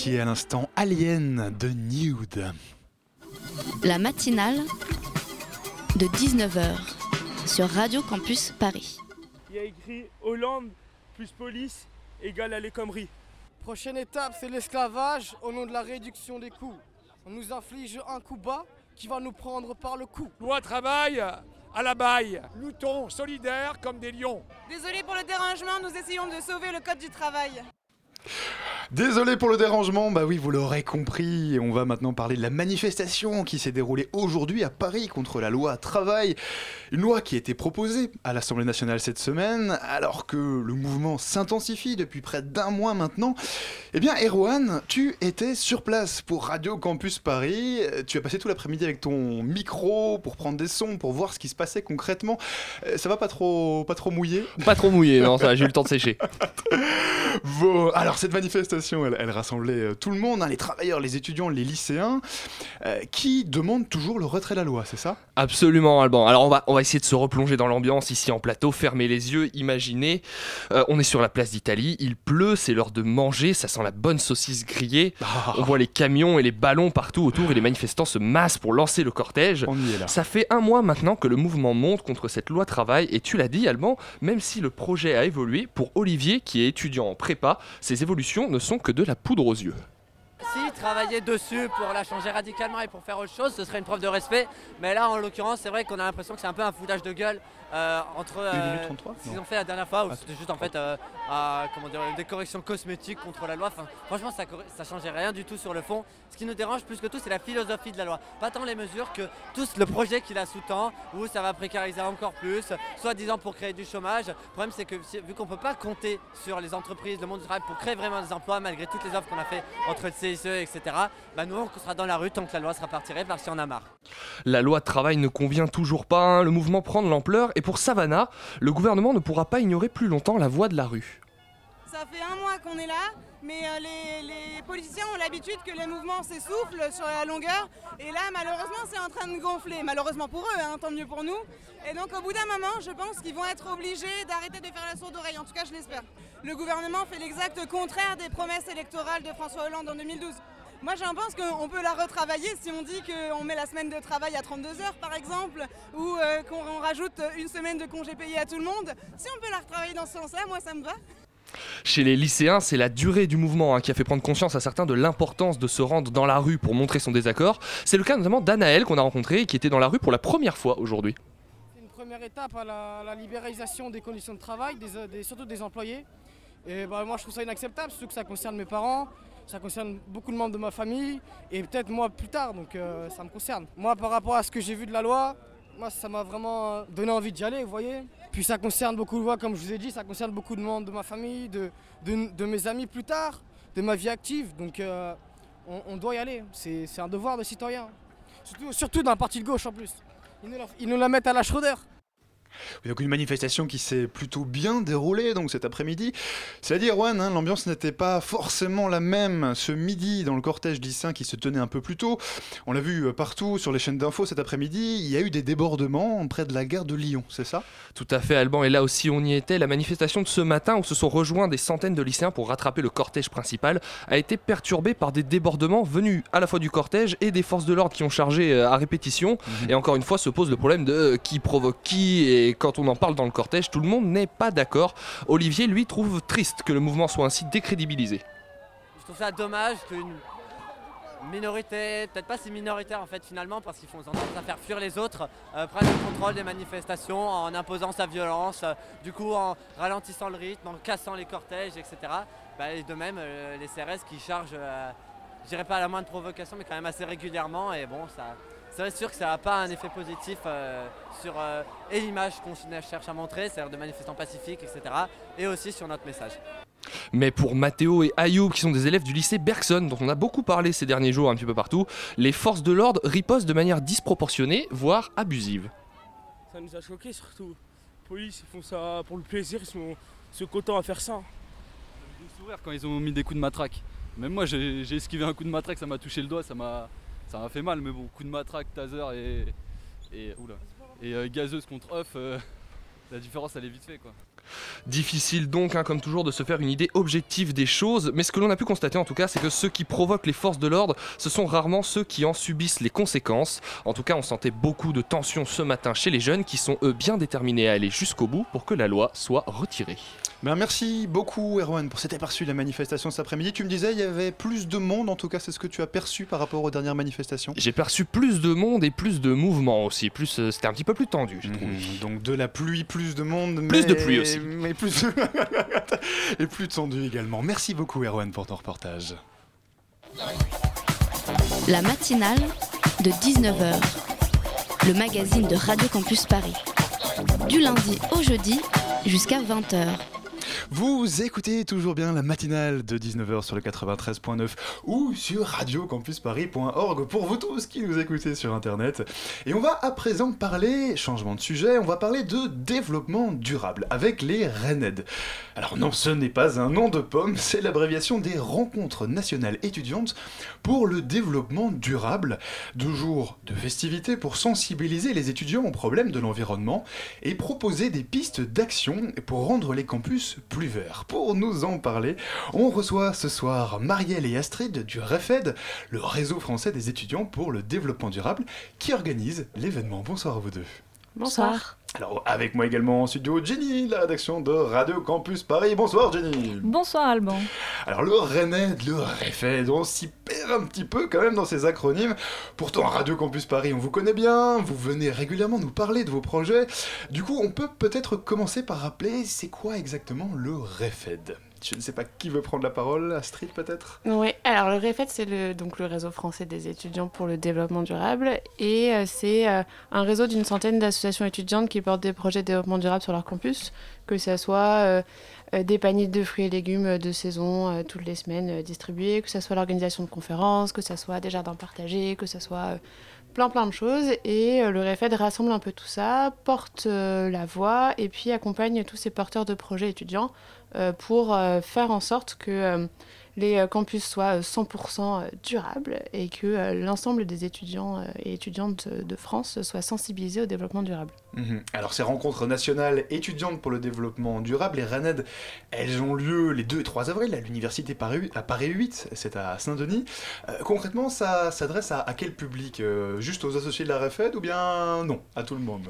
Écoutiez à l'instant Alien de Nude. La matinale de 19h sur Radio Campus Paris. Il y a écrit Hollande plus police égale à l'écomerie. Prochaine étape, c'est l'esclavage au nom de la réduction des coûts. On nous inflige un coup bas qui va nous prendre par le cou. Loi travail à la baille. Luttons solidaires comme des lions. Désolé pour le dérangement, nous essayons de sauver le code du travail. Désolé pour le dérangement, bah oui, vous l'aurez compris, on va maintenant parler de la manifestation qui s'est déroulée aujourd'hui à Paris contre la loi travail, une loi qui a été proposée à l'Assemblée nationale cette semaine, alors que le mouvement s'intensifie depuis près d'un mois maintenant. Eh bien, Erwan, tu étais sur place pour Radio Campus Paris, tu as passé tout l'après-midi avec ton micro pour prendre des sons, pour voir ce qui se passait concrètement. Euh, Ça va pas trop, pas trop mouillé? Pas trop mouillé, non, ça j'ai eu le temps de sécher. [LAUGHS] Bon, alors cette manifestation, elle, elle rassemblait euh, tout le monde, hein, les travailleurs, les étudiants, les lycéens, euh, qui demandent toujours le retrait de la loi, c'est ça? Absolument, Alban. Alors on va, on va essayer de se replonger dans l'ambiance ici en plateau, fermer les yeux, imaginez. Euh, on est sur la place d'Italie, il pleut, c'est l'heure de manger, ça sent la bonne saucisse grillée. On voit les camions et les ballons partout autour et les manifestants se massent pour lancer le cortège. On y est là. Ça fait un mois maintenant que le mouvement monte contre cette loi travail et tu l'as dit, Alban, même si le projet a évolué, pour Olivier qui est étudiant en prépa, ces évolutions ne sont que de la poudre aux yeux. Si travailler dessus pour la changer radicalement et pour faire autre chose, ce serait une preuve de respect. Mais là, en l'occurrence, c'est vrai qu'on a l'impression que c'est un peu un foutage de gueule euh, entre 33, ce qu'ils ont fait la dernière fois, où Ah. c'était juste en fait euh, à, comment dire, des corrections cosmétiques contre la loi. Enfin, franchement, ça, ça changeait rien du tout sur le fond. Ce qui nous dérange plus que tout, c'est la philosophie de la loi. Pas tant les mesures que tout le projet qui la sous-tend, où ça va précariser encore plus, soit disant pour créer du chômage. Le problème, c'est que vu qu'on peut pas compter sur les entreprises, le monde du travail pour créer vraiment des emplois, malgré toutes les offres qu'on a fait entre le CICE, etc., bah nous, on sera dans la rue tant que la loi sera pas retirée parce qu'il y en a marre. La loi de travail ne convient toujours pas, hein, le mouvement prend de l'ampleur et pour Savannah, le gouvernement ne pourra pas ignorer plus longtemps la voix de la rue. Ça fait un mois qu'on est là, mais euh, les, les politiciens ont l'habitude que les mouvements s'essoufflent sur la longueur. Et là, malheureusement, c'est en train de gonfler. Malheureusement pour eux, hein, tant mieux pour nous. Et donc, au bout d'un moment, je pense qu'ils vont être obligés d'arrêter de faire la sourde oreille. En tout cas, je l'espère. Le gouvernement fait l'exact contraire des promesses électorales de François Hollande en 2012. Moi, j'en pense qu'on peut la retravailler si on dit qu'on met la semaine de travail à 32 heures, par exemple, ou euh, qu'on on rajoute une semaine de congé payé à tout le monde. Si on peut la retravailler dans ce sens-là, moi, ça me va. Chez les lycéens, c'est la durée du mouvement hein, qui a fait prendre conscience à certains de l'importance de se rendre dans la rue pour montrer son désaccord. C'est le cas notamment d'Anaël qu'on a rencontré et qui était dans la rue pour la première fois aujourd'hui. C'est une première étape à la, la libéralisation des conditions de travail, des, euh, des- surtout des employés. Et bah, moi je trouve ça inacceptable, surtout que ça concerne mes parents, ça concerne beaucoup de membres de ma famille et peut-être moi plus tard, donc euh, ça me concerne. Moi par rapport à ce que j'ai vu de la loi, moi ça m'a vraiment euh, donné envie d'y aller, vous voyez. Puis ça concerne beaucoup de lois, comme je vous ai dit, ça concerne beaucoup de membres de ma famille, de, de- de mes amis plus tard, de ma vie active, donc euh, on, doit y aller, c'est un devoir de citoyen. Surtout, surtout dans le parti de gauche en plus. Ils nous la, ils nous la mettent à la Schroeder. Donc une manifestation qui s'est plutôt bien déroulée donc cet après-midi. C'est-à-dire, Juan, hein, l'ambiance n'était pas forcément la même ce midi dans le cortège lycéen qui se tenait un peu plus tôt. On l'a vu euh, partout sur les chaînes d'infos cet après-midi. Il y a eu des débordements près de la gare de Lyon, c'est ça? Tout à fait, Alban, et là aussi on y était. La manifestation de ce matin où se sont rejoints des centaines de lycéens pour rattraper le cortège principal a été perturbée par des débordements venus à la fois du cortège et des forces de l'ordre qui ont chargé euh, à répétition. Et encore une fois se pose le problème de euh, qui provoque qui et quand on en parle dans le cortège, tout le monde n'est pas d'accord. Olivier, lui, trouve triste que le mouvement soit ainsi décrédibilisé. Je trouve ça dommage qu'une minorité, peut-être pas si minoritaire en fait finalement, parce qu'ils font ont tendance à faire fuir les autres, euh, prenne le contrôle des manifestations en imposant sa violence, euh, du coup en ralentissant le rythme, en cassant les cortèges, etc. Bah, et de même, euh, les CRS qui chargent, je dirais pas à la moindre provocation, mais quand même assez régulièrement, et bon, ça, c'est sûr que ça n'a pas un effet positif euh, sur euh, et l'image qu'on cherche à montrer, c'est-à-dire de manifestants pacifiques, etc., et aussi sur notre message. Mais pour Mathéo et Ayoub, qui sont des élèves du lycée Bergson, dont on a beaucoup parlé ces derniers jours un petit peu partout, les forces de l'ordre ripostent de manière disproportionnée, voire abusive. Ça nous a choqués surtout. Police, ils font ça pour le plaisir, ils sont, se contents à faire ça. J'ai sourire quand ils ont mis des coups de matraque. Même moi j'ai esquivé un coup de matraque, ça m'a touché le doigt, ça m'a ça m'a fait mal, mais bon, coup de matraque, taser et, euh, gazeuse contre off, euh, [LAUGHS] la différence elle est vite fait quoi. Difficile donc, hein, comme toujours, de se faire une idée objective des choses, mais ce que l'on a pu constater en tout cas, c'est que ceux qui provoquent les forces de l'ordre, ce sont rarement ceux qui en subissent les conséquences. En tout cas, on sentait beaucoup de tension ce matin chez les jeunes qui sont eux bien déterminés à aller jusqu'au bout pour que la loi soit retirée. Ben, merci beaucoup Erwan pour cet aperçu de la manifestation cet après-midi. Tu me disais il y avait plus de monde, en tout cas c'est ce que tu as perçu par rapport aux dernières manifestations. J'ai perçu plus de monde et plus de mouvement aussi, plus euh, c'était un petit peu plus tendu, j'ai trouvé. Mhm, donc de la pluie, plus de monde, Plus mais- de pluie aussi. Mais plus et plus [LAUGHS] tendu également. Merci beaucoup Erwan pour ton reportage. La matinale de 19h, le magazine de Radio Campus Paris. Du lundi au jeudi jusqu'à 20h. Vous écoutez toujours bien la matinale de 19h sur le 93.9 ou sur radiocampusparis.org pour vous tous qui nous écoutez sur internet. Et on va à présent parler, changement de sujet, on va parler de développement durable avec les RENED. Alors non, ce n'est pas un nom de pomme, [LAUGHS] c'est l'abréviation des rencontres nationales étudiantes pour le développement durable. Deux jours de festivités pour sensibiliser les étudiants aux problèmes de l'environnement et proposer des pistes d'action pour rendre les campus plus verts. Pour nous en parler, on reçoit ce soir Marielle et Astrid du REFED, le réseau français des étudiants pour le développement durable, qui organise l'événement. Bonsoir à vous deux. Bonsoir. Alors, avec moi également en studio, Jenny, de la rédaction de Radio Campus Paris. Bonsoir Jenny. Bonsoir Alban. Alors le RENED, le REFED, on s'y perd un petit peu quand même dans ces acronymes. Pourtant, à Radio Campus Paris, on vous connaît bien, vous venez régulièrement nous parler de vos projets. Du coup, on peut peut-être commencer par rappeler c'est quoi exactement le REFED Je ne sais pas qui veut prendre la parole, Astrid peut-être? Oui, alors le REFED, c'est le, donc le réseau français des étudiants pour le développement durable et euh, c'est euh, un réseau d'une centaine d'associations étudiantes qui portent des projets de développement durable sur leur campus, que ce soit euh, des paniers de fruits et légumes de saison toutes les semaines distribués, que ce soit l'organisation de conférences, que ce soit des jardins partagés, que ce soit plein plein de choses. Et le REFED rassemble un peu tout ça, porte la voix et puis accompagne tous ces porteurs de projets étudiants pour euh, faire en sorte que euh, les euh, campus soient euh, 100% durables et que euh, l'ensemble des étudiants euh, et étudiantes de France soient sensibilisés au développement durable. Mhm. Alors ces rencontres nationales étudiantes pour le développement durable, les RANED, elles ont lieu les 2 et 3 avril à l'université à Paris 8, c'est à Saint-Denis. Euh, concrètement, ça s'adresse à, quel public? Euh, Juste aux associés de la REFED ou bien non, à tout le monde?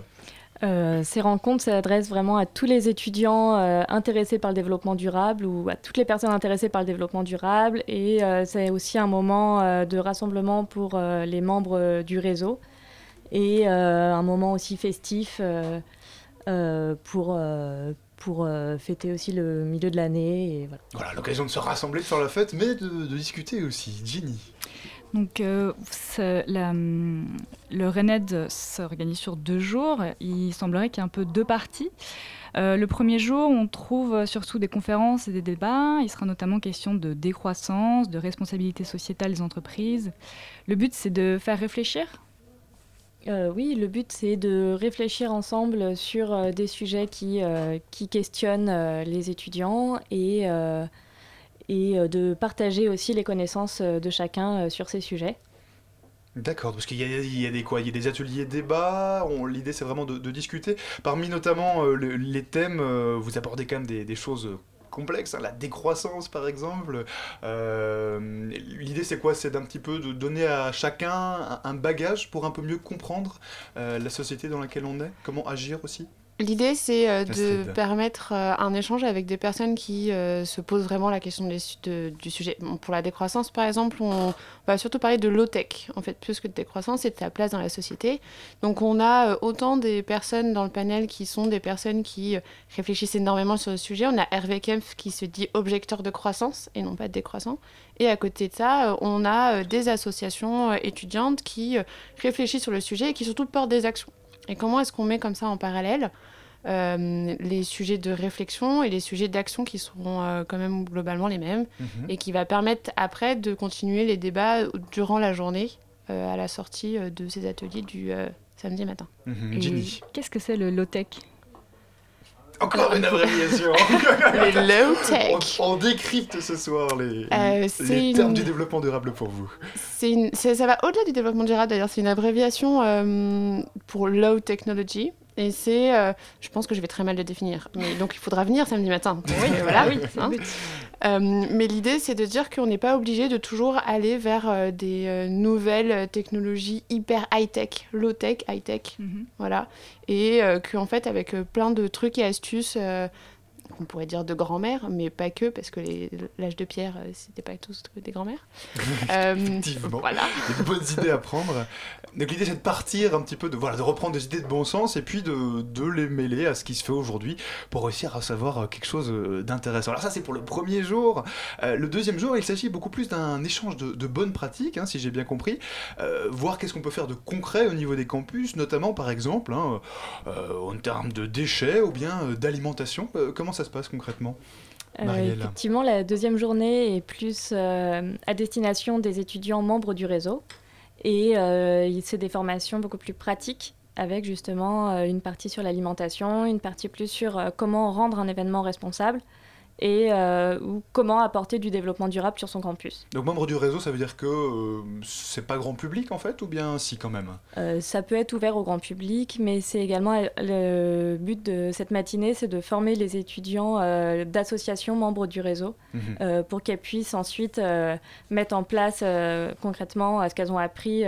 Euh, ces rencontres s'adressent vraiment à tous les étudiants euh, intéressés par le développement durable ou à toutes les personnes intéressées par le développement durable. Et euh, c'est aussi un moment de rassemblement pour les membres du réseau et un moment aussi festif pour, pour fêter aussi le milieu de l'année. Voilà. L'occasion de se rassembler, faire la fête, mais de, de discuter aussi. Ginny Donc, euh, hum, le RENED s'organise sur deux jours. Il semblerait qu'il y ait un peu deux parties. Euh, le premier jour, on trouve surtout des conférences et des débats. Il sera notamment question de décroissance, de responsabilité sociétale des entreprises. Le but, c'est de faire réfléchir. Euh, oui, le but c'est de réfléchir ensemble sur des sujets qui, qui questionnent les étudiants et, et euh, de partager aussi les connaissances euh, de chacun euh, sur ces sujets. D'accord, parce qu'il y a, des quoi? Il y a des ateliers débats, l'idée c'est vraiment de, discuter. Parmi notamment le- les thèmes, vous abordez quand même des, choses complexes, hein, la décroissance par exemple. L'idée c'est quoi? C'est d'un petit peu de donner à chacun un, bagage pour un peu mieux comprendre la société dans laquelle on est, comment agir aussi? L'idée, c'est euh, de permettre euh, un échange avec des personnes qui euh, se posent vraiment la question de- du sujet. Bon, pour la décroissance, par exemple, on va surtout parler de low-tech, en fait, plus que de décroissance et de sa place dans la société. Donc, on a autant des personnes dans le panel qui sont des personnes qui réfléchissent énormément sur le sujet. On a Hervé Kempf qui se dit objecteur de croissance et non pas de décroissant. Et à côté de ça, on a des associations étudiantes qui réfléchissent sur le sujet et qui surtout portent des actions. Et comment est-ce qu'on met comme ça en parallèle euh, les sujets de réflexion et les sujets d'action qui seront euh, quand même globalement les mêmes Mhm. et qui va permettre après de continuer les débats durant la journée euh, à la sortie de ces ateliers du euh, samedi matin. Mhm. Qu'est-ce que c'est le low-tech? Encore une abréviation [LAUGHS] Les low-tech. On, on décrypte ce soir les, Euh, les termes une- du développement durable pour vous. C'est une- ça va au-delà du développement durable d'ailleurs, c'est une abréviation euh, pour low technology Et c'est, euh, je pense que je vais très mal le définir. Mais donc il faudra venir samedi matin. Oui, voilà. oui. Euh, mais l'idée, c'est de dire qu'on n'est pas obligé de toujours aller vers euh, des euh, nouvelles technologies hyper high-tech, low-tech, high-tech. Mhm. Voilà. Et euh, qu'en fait, avec euh, plein de trucs et astuces, euh, on pourrait dire de grand-mère, mais pas que, parce que l'âge de pierre, euh, c'était pas tous des grand-mères. [LAUGHS] Euh, Effectivement. voilà. Il y a de bonnes [LAUGHS] idées à prendre. Donc l'idée c'est de partir un petit peu, de, voilà, de reprendre des idées de bon sens et puis de, de les mêler à ce qui se fait aujourd'hui pour réussir à savoir euh, quelque chose euh, d'intéressant. Alors ça c'est pour le premier jour. Euh, le deuxième jour il s'agit beaucoup plus d'un échange de, de bonnes pratiques, hein, si j'ai bien compris. Euh, voir qu'est-ce qu'on peut faire de concret au niveau des campus, notamment par exemple hein, en termes de déchets ou bien d'alimentation. Comment ça se passe concrètement Euh, effectivement, la deuxième journée est plus euh, à destination des étudiants membres du réseau. Et euh, c'est des formations beaucoup plus pratiques, avec justement euh, une partie sur l'alimentation, une partie plus sur comment rendre un événement responsable et euh, ou comment apporter du développement durable sur son campus. Donc membre du réseau ça veut dire que euh, c'est pas grand public en fait ou bien si quand même? Euh, ça peut être ouvert au grand public, mais c'est également le but de cette matinée, c'est de former les étudiants d'associations membres du réseau Mhm. pour qu'elles puissent ensuite mettre en place concrètement ce qu'elles ont appris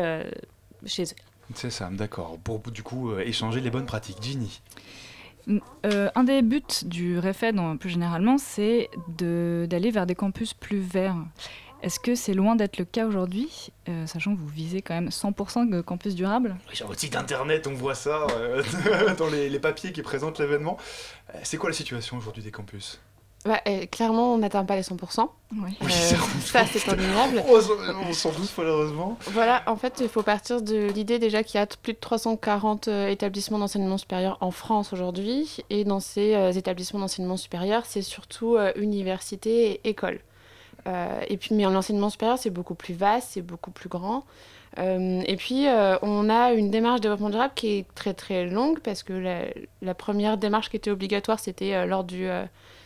chez eux. C'est ça, d'accord. Pour du coup euh, échanger les bonnes pratiques. Ginny. Euh, un des buts du REFED, plus généralement, c'est d'aller vers des campus plus verts. Est-ce que c'est loin d'être le cas aujourd'hui, euh, sachant que vous visez quand même 100% de campus durables? Sur votre site internet, on voit ça euh, [LAUGHS] dans les, papiers qui présentent l'événement. C'est quoi la situation aujourd'hui des campus? Ouais, euh, clairement, on n'atteint pas les 100%. Oui. Euh, ça, c'est indéniable. [LAUGHS] On s'en doute malheureusement. Voilà, en fait, il faut partir de l'idée déjà qu'il y a plus de 340 euh, établissements d'enseignement supérieur en France aujourd'hui. Et dans ces euh, établissements d'enseignement supérieur, c'est surtout euh, universités et écoles. Euh, et puis, mais l'enseignement supérieur, c'est beaucoup plus vaste, c'est beaucoup plus grand. Euh, et puis, euh, on a une démarche de développement durable qui est très très longue parce que la, la première démarche qui était obligatoire, c'était euh, lors du.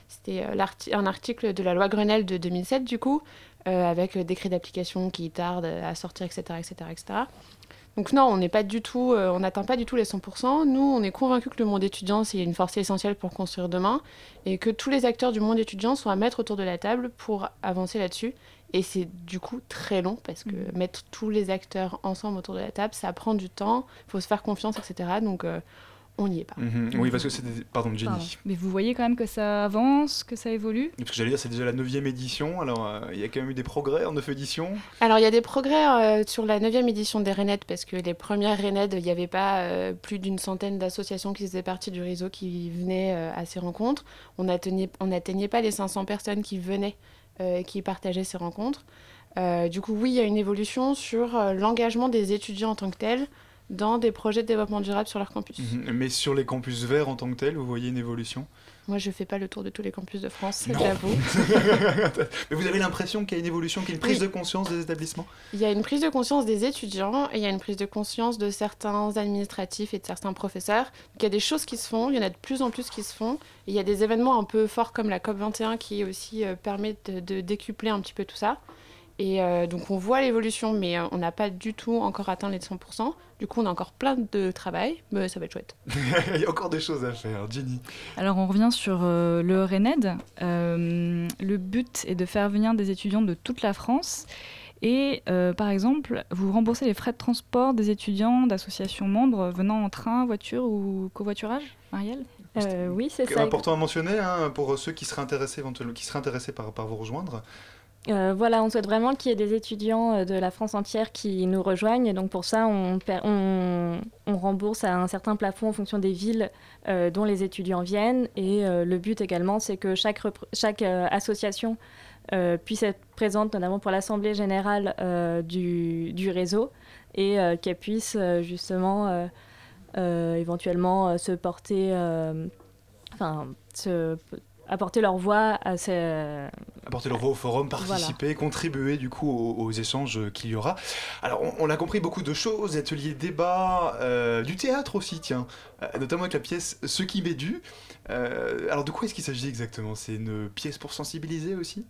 C'était euh, un article de la loi Grenelle de 2007, du coup, euh, avec euh, décret d'application qui tarde à sortir, etc. etc., etc. Donc non, on n'est pas du tout, euh, on n'atteint pas du tout les 100%. Nous, on est convaincus que le monde étudiant, c'est une force essentielle pour construire demain, et que tous les acteurs du monde étudiant sont à mettre autour de la table pour avancer là-dessus. Et c'est du coup très long, parce que Mhm. mettre tous les acteurs ensemble autour de la table, ça prend du temps, il faut se faire confiance, etc. Donc euh, on n'y est pas. Mhm. Oui, parce que c'est. des- Pardon, Jenny. Pardon. Mais vous voyez quand même que ça avance, que ça évolue? Parce que j'allais dire, c'est déjà la 9 édition, alors euh, il y a quand même eu des progrès en 9 éditions. Alors, il y a des progrès euh, sur la 9e édition des RENED, parce que les premières RENED, il n'y avait pas euh, plus d'une centaine d'associations qui faisaient partie du réseau qui venaient euh, à ces rencontres. On n'atteignait on pas les 500 personnes qui venaient euh, et qui partageaient ces rencontres. Euh, du coup, oui, il y a une évolution sur euh, l'engagement des étudiants en tant que tels dans des projets de développement durable sur leur campus. Mhm. Mais sur les campus verts en tant que tels, vous voyez une évolution? Moi, je fais pas le tour de tous les campus de France, j'avoue. [LAUGHS] Mais vous avez l'impression qu'il y a une évolution, qu'il y a une prise Oui. de conscience des établissements? Il y a une prise de conscience des étudiants et il y a une prise de conscience de certains administratifs et de certains professeurs. Donc, il y a des choses qui se font, il y en a de plus en plus qui se font. Et il y a des événements un peu forts comme la COP21 qui aussi euh, permet de, de décupler un petit peu tout ça. Et euh, donc on voit l'évolution, mais euh, on n'a pas du tout encore atteint les 100%. Du coup, on a encore plein de travail, mais ça va être chouette. [LAUGHS] Il y a encore des choses à faire, Ginny. Alors on revient sur euh, le RENED. Euh, le but est de faire venir des étudiants de toute la France. Et euh, par exemple, vous remboursez les frais de transport des étudiants d'associations membres venant en train, voiture ou covoiturage, Marielle? Euh, oui, c'est C'est ça. important à mentionner hein, pour ceux qui seraient intéressés éventuellement, qui seraient intéressés par, par vous rejoindre. Euh, voilà, on souhaite vraiment qu'il y ait des étudiants euh, de la France entière qui nous rejoignent. Et donc pour ça, on, rembourse à un certain plafond en fonction des villes euh, dont les étudiants viennent. Et le but également, c'est que chaque, association puisse être présente, notamment pour l'Assemblée générale du, du réseau, et qu'elle puisse justement éventuellement se porter... Enfin, se apporter leur voix à ces... Apporter leur voix au forum, participer, contribuer du coup aux, aux échanges qu'il y aura. Alors on, on a compris beaucoup de choses, ateliers, débats, euh, du théâtre aussi, tiens, Euh, notamment avec la pièce Ce qui m'est dû. Euh, alors de quoi est-ce qu'il s'agit exactement? C'est une pièce pour sensibiliser aussi?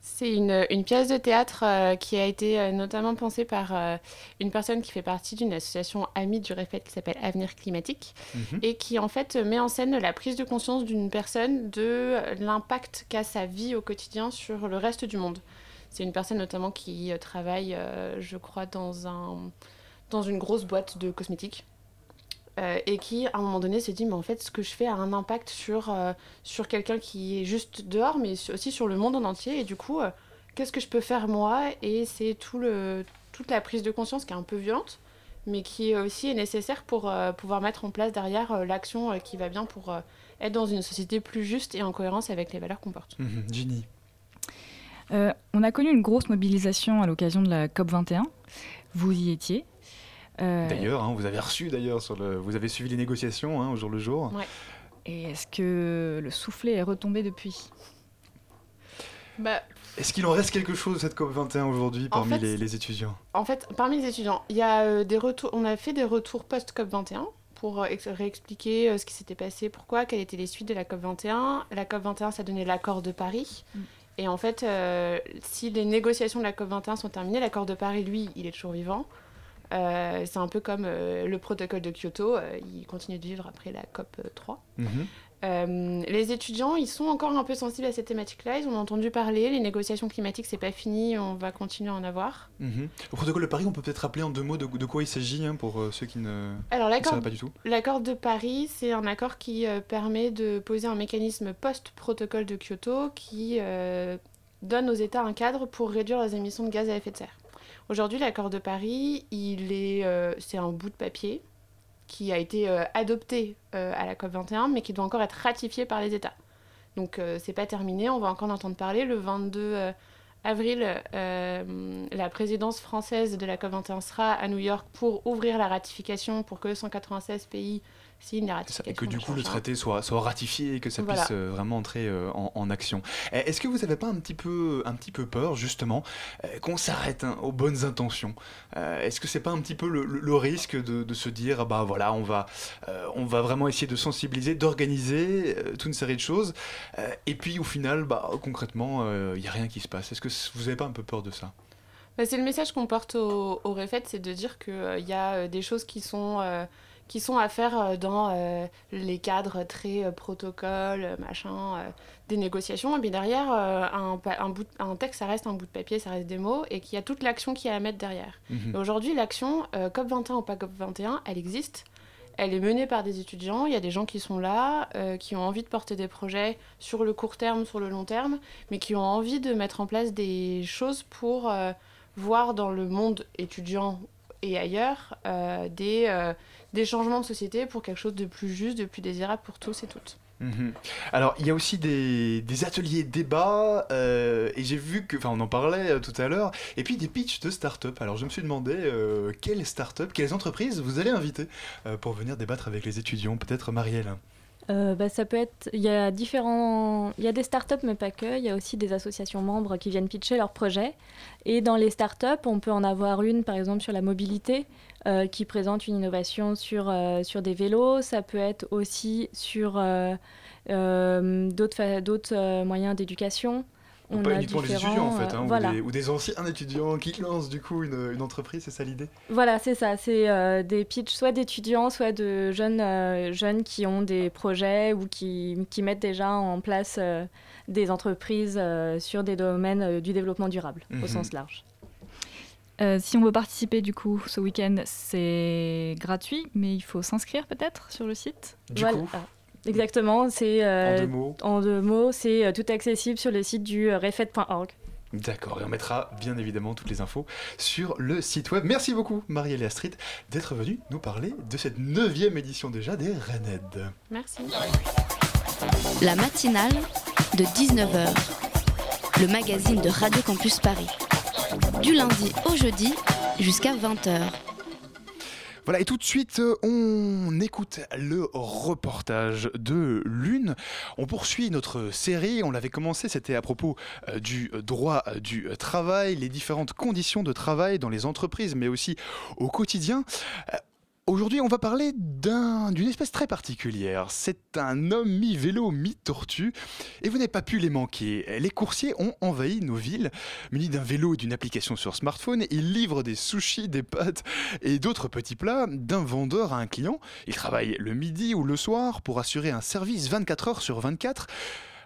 C'est une, une, pièce de théâtre euh, qui a été euh, notamment pensée par euh, une personne qui fait partie d'une association amie du REFET qui s'appelle Avenir Climatique -hmm. et qui en fait met en scène la prise de conscience d'une personne de l'impact qu'a sa vie au quotidien sur le reste du monde. C'est une personne notamment qui travaille, je crois, dans, un, dans une grosse boîte de cosmétiques. Euh, et qui, à un moment donné, s'est dit, mais en fait, ce que je fais a un impact sur, euh, sur quelqu'un qui est juste dehors, mais aussi sur le monde en entier. Et du coup, euh, qu'est-ce que je peux faire moi? Et c'est tout le, toute la prise de conscience qui est un peu violente, mais qui aussi est nécessaire pour pouvoir mettre en place derrière l'action qui va bien pour être dans une société plus juste et en cohérence avec les valeurs qu'on porte. Mmh, Ginny. on a connu une grosse mobilisation à l'occasion de la COP21. Vous y étiez. Euh... D'ailleurs, hein, vous avez reçu d'ailleurs sur le, vous avez suivi les négociations hein, au jour le jour. Ouais. Et est-ce que le soufflet est retombé depuis? Bah, Est-ce qu'il en reste quelque chose de cette COP 21 aujourd'hui parmi fait, les, les, étudiants? En fait, parmi les étudiants, il y a euh, des retours. On a fait des retours post COP 21 pour euh, réexpliquer euh, ce qui s'était passé, pourquoi, quelles étaient les suites de la COP 21. La COP 21, ça donnait l'accord de Paris. Mm. Et en fait, euh, si les négociations de la COP 21 sont terminées, l'accord de Paris, lui, il est toujours vivant. Euh, c'est un peu comme euh, le protocole de Kyoto, euh, il continue de vivre après la COP 3. Mm -hmm. les étudiants, ils sont encore un peu sensibles à cette thématique-là, ils ont entendu parler, les négociations climatiques, c'est pas fini, on va continuer à en avoir. Mm -hmm. Le protocole de Paris, on peut peut-être rappeler en deux mots de, de quoi il s'agit hein, pour ceux qui ne, Alors, ne savent pas du tout. L'accord de Paris, c'est un accord qui permet de poser un mécanisme post-protocole de Kyoto qui donne aux États un cadre pour réduire les émissions de gaz à effet de serre. Aujourd'hui, l'accord de Paris, il est, euh, c'est un bout de papier qui a été euh, adopté euh, à la COP21, mais qui doit encore être ratifié par les États. Donc, c'est pas terminé, on va encore en entendre parler. Le 22 avril, la présidence française de la COP21 sera à New York pour ouvrir la ratification pour que 196 pays ratification. Et que du coup le traité soit, soit ratifié et que ça voilà. puisse euh, vraiment entrer euh, en, en, action. Est-ce que vous n'avez pas un petit peu, un petit peu peur justement euh, qu'on s'arrête hein, aux bonnes intentions? Est-ce que c'est pas un petit peu le, le, le risque de, de, se dire bah voilà on va, on va vraiment essayer de sensibiliser, d'organiser toute une série de choses et puis au final bah concrètement il n'y a rien qui se passe? Est-ce que vous n'avez pas un peu peur de ça? Bah, C'est le message qu'on porte au, au c'est de dire qu'il y a des choses qui sont qui sont à faire dans euh, les cadres très euh, protocole, machin, euh, des négociations. Et puis derrière, un, un, bout, un texte, ça reste un bout de papier, ça reste des mots, et qu'il y a toute l'action qui est à mettre derrière. Mm -hmm. Aujourd'hui, l'action, COP21 ou pas COP21, elle existe. Elle est menée par des étudiants, il y a des gens qui sont là, qui ont envie de porter des projets sur le court terme, sur le long terme, mais qui ont envie de mettre en place des choses pour voir dans le monde étudiant et ailleurs des des changements de société pour quelque chose de plus juste, de plus désirable pour tous et toutes. Mmh. Alors, il y a aussi des, des ateliers débats, euh, et j'ai vu que, enfin, on en parlait euh, tout à l'heure, et puis des pitchs de start-up. Alors, je me suis demandé euh, quelles start-up, quelles entreprises vous allez inviter euh, pour venir débattre avec les étudiants, peut-être Marielle? Euh, bah, ça peut être, il y a différents, il y a des startups mais pas que, il y a aussi des associations membres qui viennent pitcher leurs projets. Et dans les startups, on peut en avoir une par exemple sur la mobilité euh, qui présente une innovation sur, euh, sur des vélos. Ça peut être aussi sur euh, d'autres moyens d'éducation. On pas uniquement les étudiants en fait, hein, voilà. ou, des, ou, des, anciens étudiants qui lancent du coup une, une entreprise, c'est ça l'idée? Voilà, c'est ça, c'est des pitchs soit d'étudiants, soit de jeunes, jeunes qui ont des projets ou qui, qui mettent déjà en place des entreprises sur des domaines du développement durable au Mhm. sens large. Si on veut participer du coup ce week-end, c'est gratuit, mais il faut s'inscrire peut-être sur le site. Du voilà. coup Exactement, c'est euh, en deux mots. En deux mots, c'est euh, tout accessible sur le site du euh, refed.org. D'accord, et on mettra bien évidemment toutes les infos sur le site web. Merci beaucoup Marielle et Astrid d'être venue nous parler de cette neuvième édition déjà des Rened. Merci. La matinale de 19h, le magazine de Radio Campus Paris. Du lundi au jeudi jusqu'à 20h. Voilà, et tout de suite, on écoute le reportage de Lune. On poursuit notre série, on l'avait commencé, c'était à propos euh, du droit du travail, les différentes conditions de travail dans les entreprises, mais aussi au quotidien. Aujourd'hui, on va parler d'une espèce très particulière. C'est un homme mi-vélo, mi-tortue. Et vous n'avez pas pu les manquer. Les coursiers ont envahi nos villes. Munis d'un vélo et d'une application sur smartphone, ils livrent des sushis, des pâtes et d'autres petits plats d'un vendeur à un client. Ils travaillent le midi ou le soir pour assurer un service 24 heures sur 24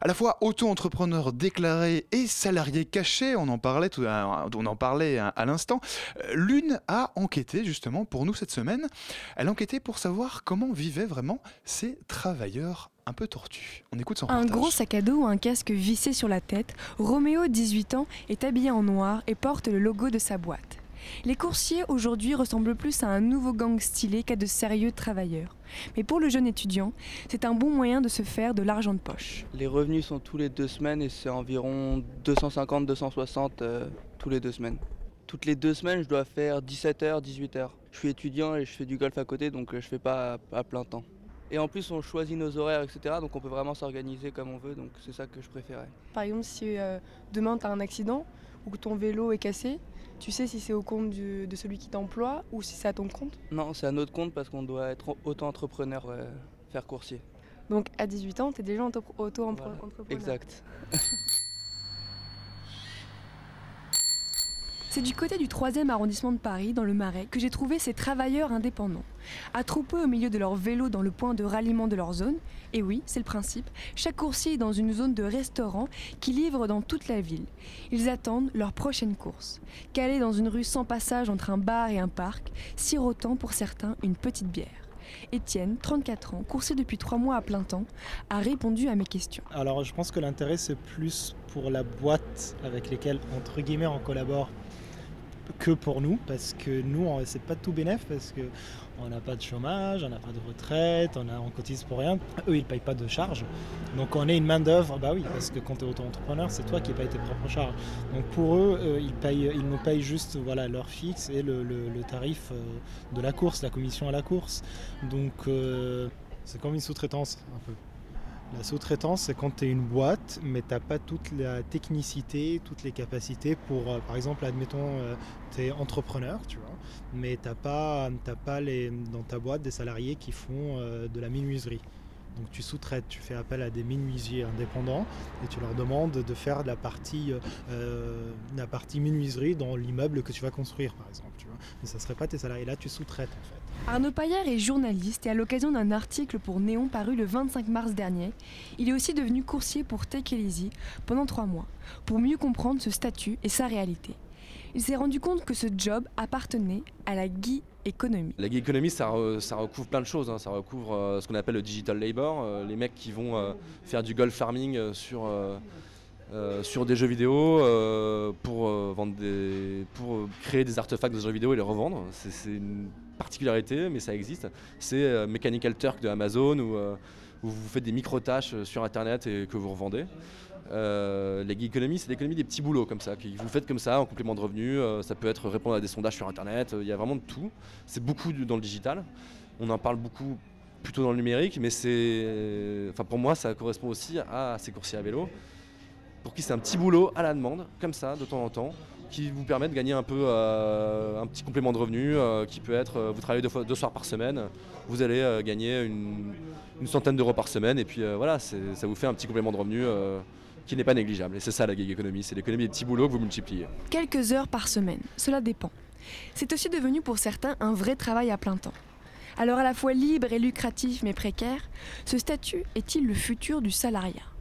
à la fois auto-entrepreneur déclaré et salarié caché, on en parlait, tout, on en parlait à, l'instant. Euh, l'une a enquêté justement pour nous cette semaine. Elle a enquêté pour savoir comment vivaient vraiment ces travailleurs un peu tortus. On écoute son Un gros sac à dos ou un casque vissé sur la tête, Roméo, 18 ans, est habillé en noir et porte le logo de sa boîte. Les coursiers aujourd'hui ressemblent plus à un nouveau gang stylé qu'à de sérieux travailleurs. Mais pour le jeune étudiant, c'est un bon moyen de se faire de l'argent de poche. Les revenus sont tous les deux semaines et c'est environ 250-260 euh, tous les deux semaines. Toutes les deux semaines, je dois faire 17h, 18h. Je suis étudiant et je fais du golf à côté, donc euh, je fais pas à, plein temps. Et en plus, on choisit nos horaires, etc. Donc on peut vraiment s'organiser comme on veut, donc c'est ça que je préférais. Par exemple, si euh, demain tu as un accident ou que ton vélo est cassé, tu sais si c'est au compte de celui qui t'emploie ou si c'est à ton compte Non, c'est à notre compte parce qu'on doit être auto-entrepreneur, euh, faire coursier. Donc à 18 ans, tu es déjà auto-entrepreneur Exact. [LAUGHS] C'est du côté du 3e arrondissement de Paris, dans le Marais, que j'ai trouvé ces travailleurs indépendants. Attroupés au milieu de leur vélo dans le point de ralliement de leur zone, et oui, c'est le principe, chaque coursier est dans une zone de restaurant qui livre dans toute la ville. Ils attendent leur prochaine course. Calés dans une rue sans passage entre un bar et un parc, sirotant pour certains une petite bière. Étienne, 34 ans, coursier depuis 3 mois à plein temps, a répondu à mes questions. Alors je pense que l'intérêt c'est plus pour la boîte avec lesquelles entre guillemets on collabore que pour nous, parce que nous, c'est pas tout bénéf, parce que on n'a pas de chômage, on n'a pas de retraite, on, a, on cotise pour rien. Eux, ils payent pas de charges. Donc on est une main-d'œuvre, bah oui, parce que quand tu es auto-entrepreneur, c'est toi qui payes tes propres charges. Donc pour eux, euh, ils, payent, ils nous payent juste voilà, leur fixe et le, tarif euh, de la course, la commission à la course. Donc euh, c'est comme une sous-traitance un peu. La sous-traitance, c'est quand tu es une boîte, mais tu pas toute la technicité, toutes les capacités pour, euh, par exemple, admettons, euh, tu es entrepreneur, tu vois, mais tu pas, pas dans ta boîte des salariés qui font euh, de la minuiserie. Donc tu sous-traites, tu fais appel à des menuisiers indépendants et tu leur demandes de faire la partie, la partie menuiserie dans l'immeuble que tu vas construire, par exemple. Mais ça ne serait pas tes salariés. Là, tu sous-traites en fait. Arnaud Paillard est journaliste et à l'occasion d'un article pour Néon paru le 25 mars dernier, il est aussi devenu coursier pour Take pendant trois mois, pour mieux comprendre ce statut et sa réalité. Il s'est rendu compte que ce job appartenait à la gig economy. La gig economy, ça, recouvre plein de choses. Hein. Ça recouvre euh, ce qu'on appelle le digital labor, euh, les mecs qui vont euh, faire du golf farming sur euh, sur des jeux vidéo euh, pour, euh, vendre des, pour créer des artefacts de jeux vidéo et les revendre. C'est une particularité, mais ça existe. C'est Mechanical Turk de Amazon où, vous faites des micro-tâches sur Internet et que vous revendez. les gig economy, c'est l'économie des petits boulots comme ça, que vous faites comme ça en complément de revenus. ça peut être répondre à des sondages sur Internet. Il y a vraiment de tout. C'est beaucoup dans le digital. On en parle beaucoup plutôt dans le numérique, mais c'est, enfin pour moi, ça correspond aussi à ces coursiers à vélo pour qui c'est un petit boulot à la demande, comme ça, de temps en temps, qui vous permet de gagner un peu euh, un petit complément de revenu, euh, qui peut être, euh, vous travaillez deux, fois, deux soirs par semaine, vous allez gagner une, centaine d'euros par semaine, et puis voilà, ça vous fait un petit complément de revenu qui n'est pas négligeable. Et c'est ça la gig économie, c'est l'économie des petits boulots que vous multipliez. Quelques heures par semaine, cela dépend. C'est aussi devenu pour certains un vrai travail à plein temps. Alors à la fois libre et lucratif mais précaire, ce statut est-il le futur du salariat?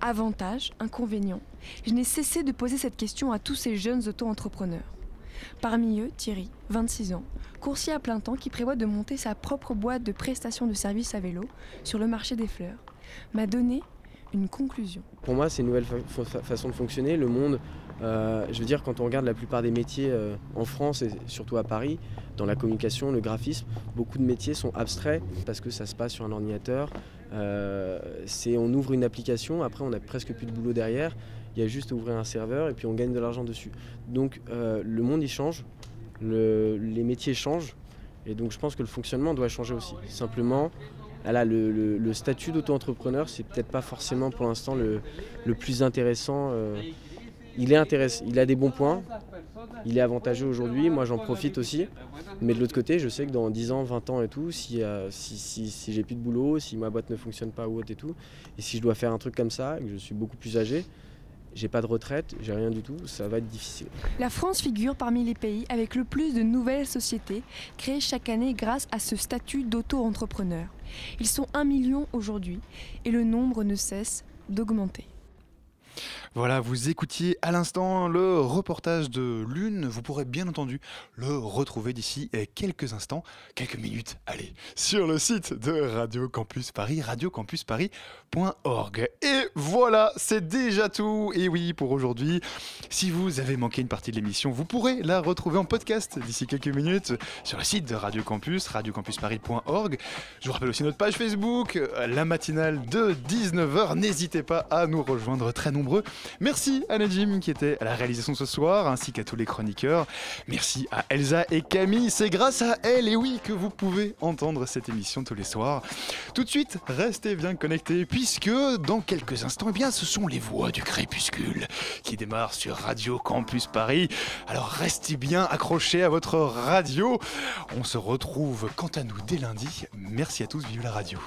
Avantages, inconvénients Je n'ai cessé de poser cette question à tous ces jeunes auto-entrepreneurs. Parmi eux, Thierry, 26 ans, coursier à plein temps qui prévoit de monter sa propre boîte de prestation de services à vélo sur le marché des fleurs, m'a donné une conclusion. Pour moi, c'est une nouvelle façon de fonctionner. Le monde, euh, je veux dire, quand on regarde la plupart des métiers euh, en France et surtout à Paris, dans la communication, le graphisme, beaucoup de métiers sont abstraits parce que ça se passe sur un ordinateur. Euh, c'est on ouvre une application, après on n'a presque plus de boulot derrière. Il y a juste à ouvrir un serveur et puis on gagne de l'argent dessus. Donc le monde il change, les métiers changent et donc je pense que le fonctionnement doit changer aussi. Simplement, le, statut d'auto-entrepreneur, c'est peut-être pas forcément pour l'instant le, plus intéressant. Euh, il est intéressant, il a des bons points, il est avantageux aujourd'hui, moi j'en profite aussi. Mais de l'autre côté, je sais que dans 10 ans, 20 ans et tout, si, euh, si, si, j'ai plus de boulot, si ma boîte ne fonctionne pas ou autre et tout, et si je dois faire un truc comme ça, que je suis beaucoup plus âgé, j'ai pas de retraite, j'ai rien du tout, ça va être difficile. La France figure parmi les pays avec le plus de nouvelles sociétés créées chaque année grâce à ce statut d'auto-entrepreneur. Ils sont un million aujourd'hui et le nombre ne cesse d'augmenter. Voilà, vous écoutiez à l'instant le reportage de Lune. Vous pourrez bien entendu le retrouver d'ici eh, quelques instants, quelques minutes, allez, sur le site de Radio Campus Paris, radiocampusparis.org. Et voilà, c'est déjà tout. Et oui, pour aujourd'hui, si vous avez manqué une partie de l'émission, vous pourrez la retrouver en podcast d'ici quelques minutes sur le site de Radio Campus, radiocampusparis.org. Je vous rappelle aussi notre page Facebook, la matinale de 19h. N'hésitez pas à nous rejoindre très nombreux. Merci à Najim qui était à la réalisation ce soir, ainsi qu'à tous les chroniqueurs. Merci à Elsa et Camille. C'est grâce à elles, et oui, que vous pouvez entendre cette émission tous les soirs. Tout de suite, restez bien connectés, puisque dans quelques instants, eh bien, ce sont les voix du crépuscule qui démarrent sur Radio Campus Paris. Alors restez bien accrochés à votre radio. On se retrouve quant à nous dès lundi. Merci à tous, vive la radio.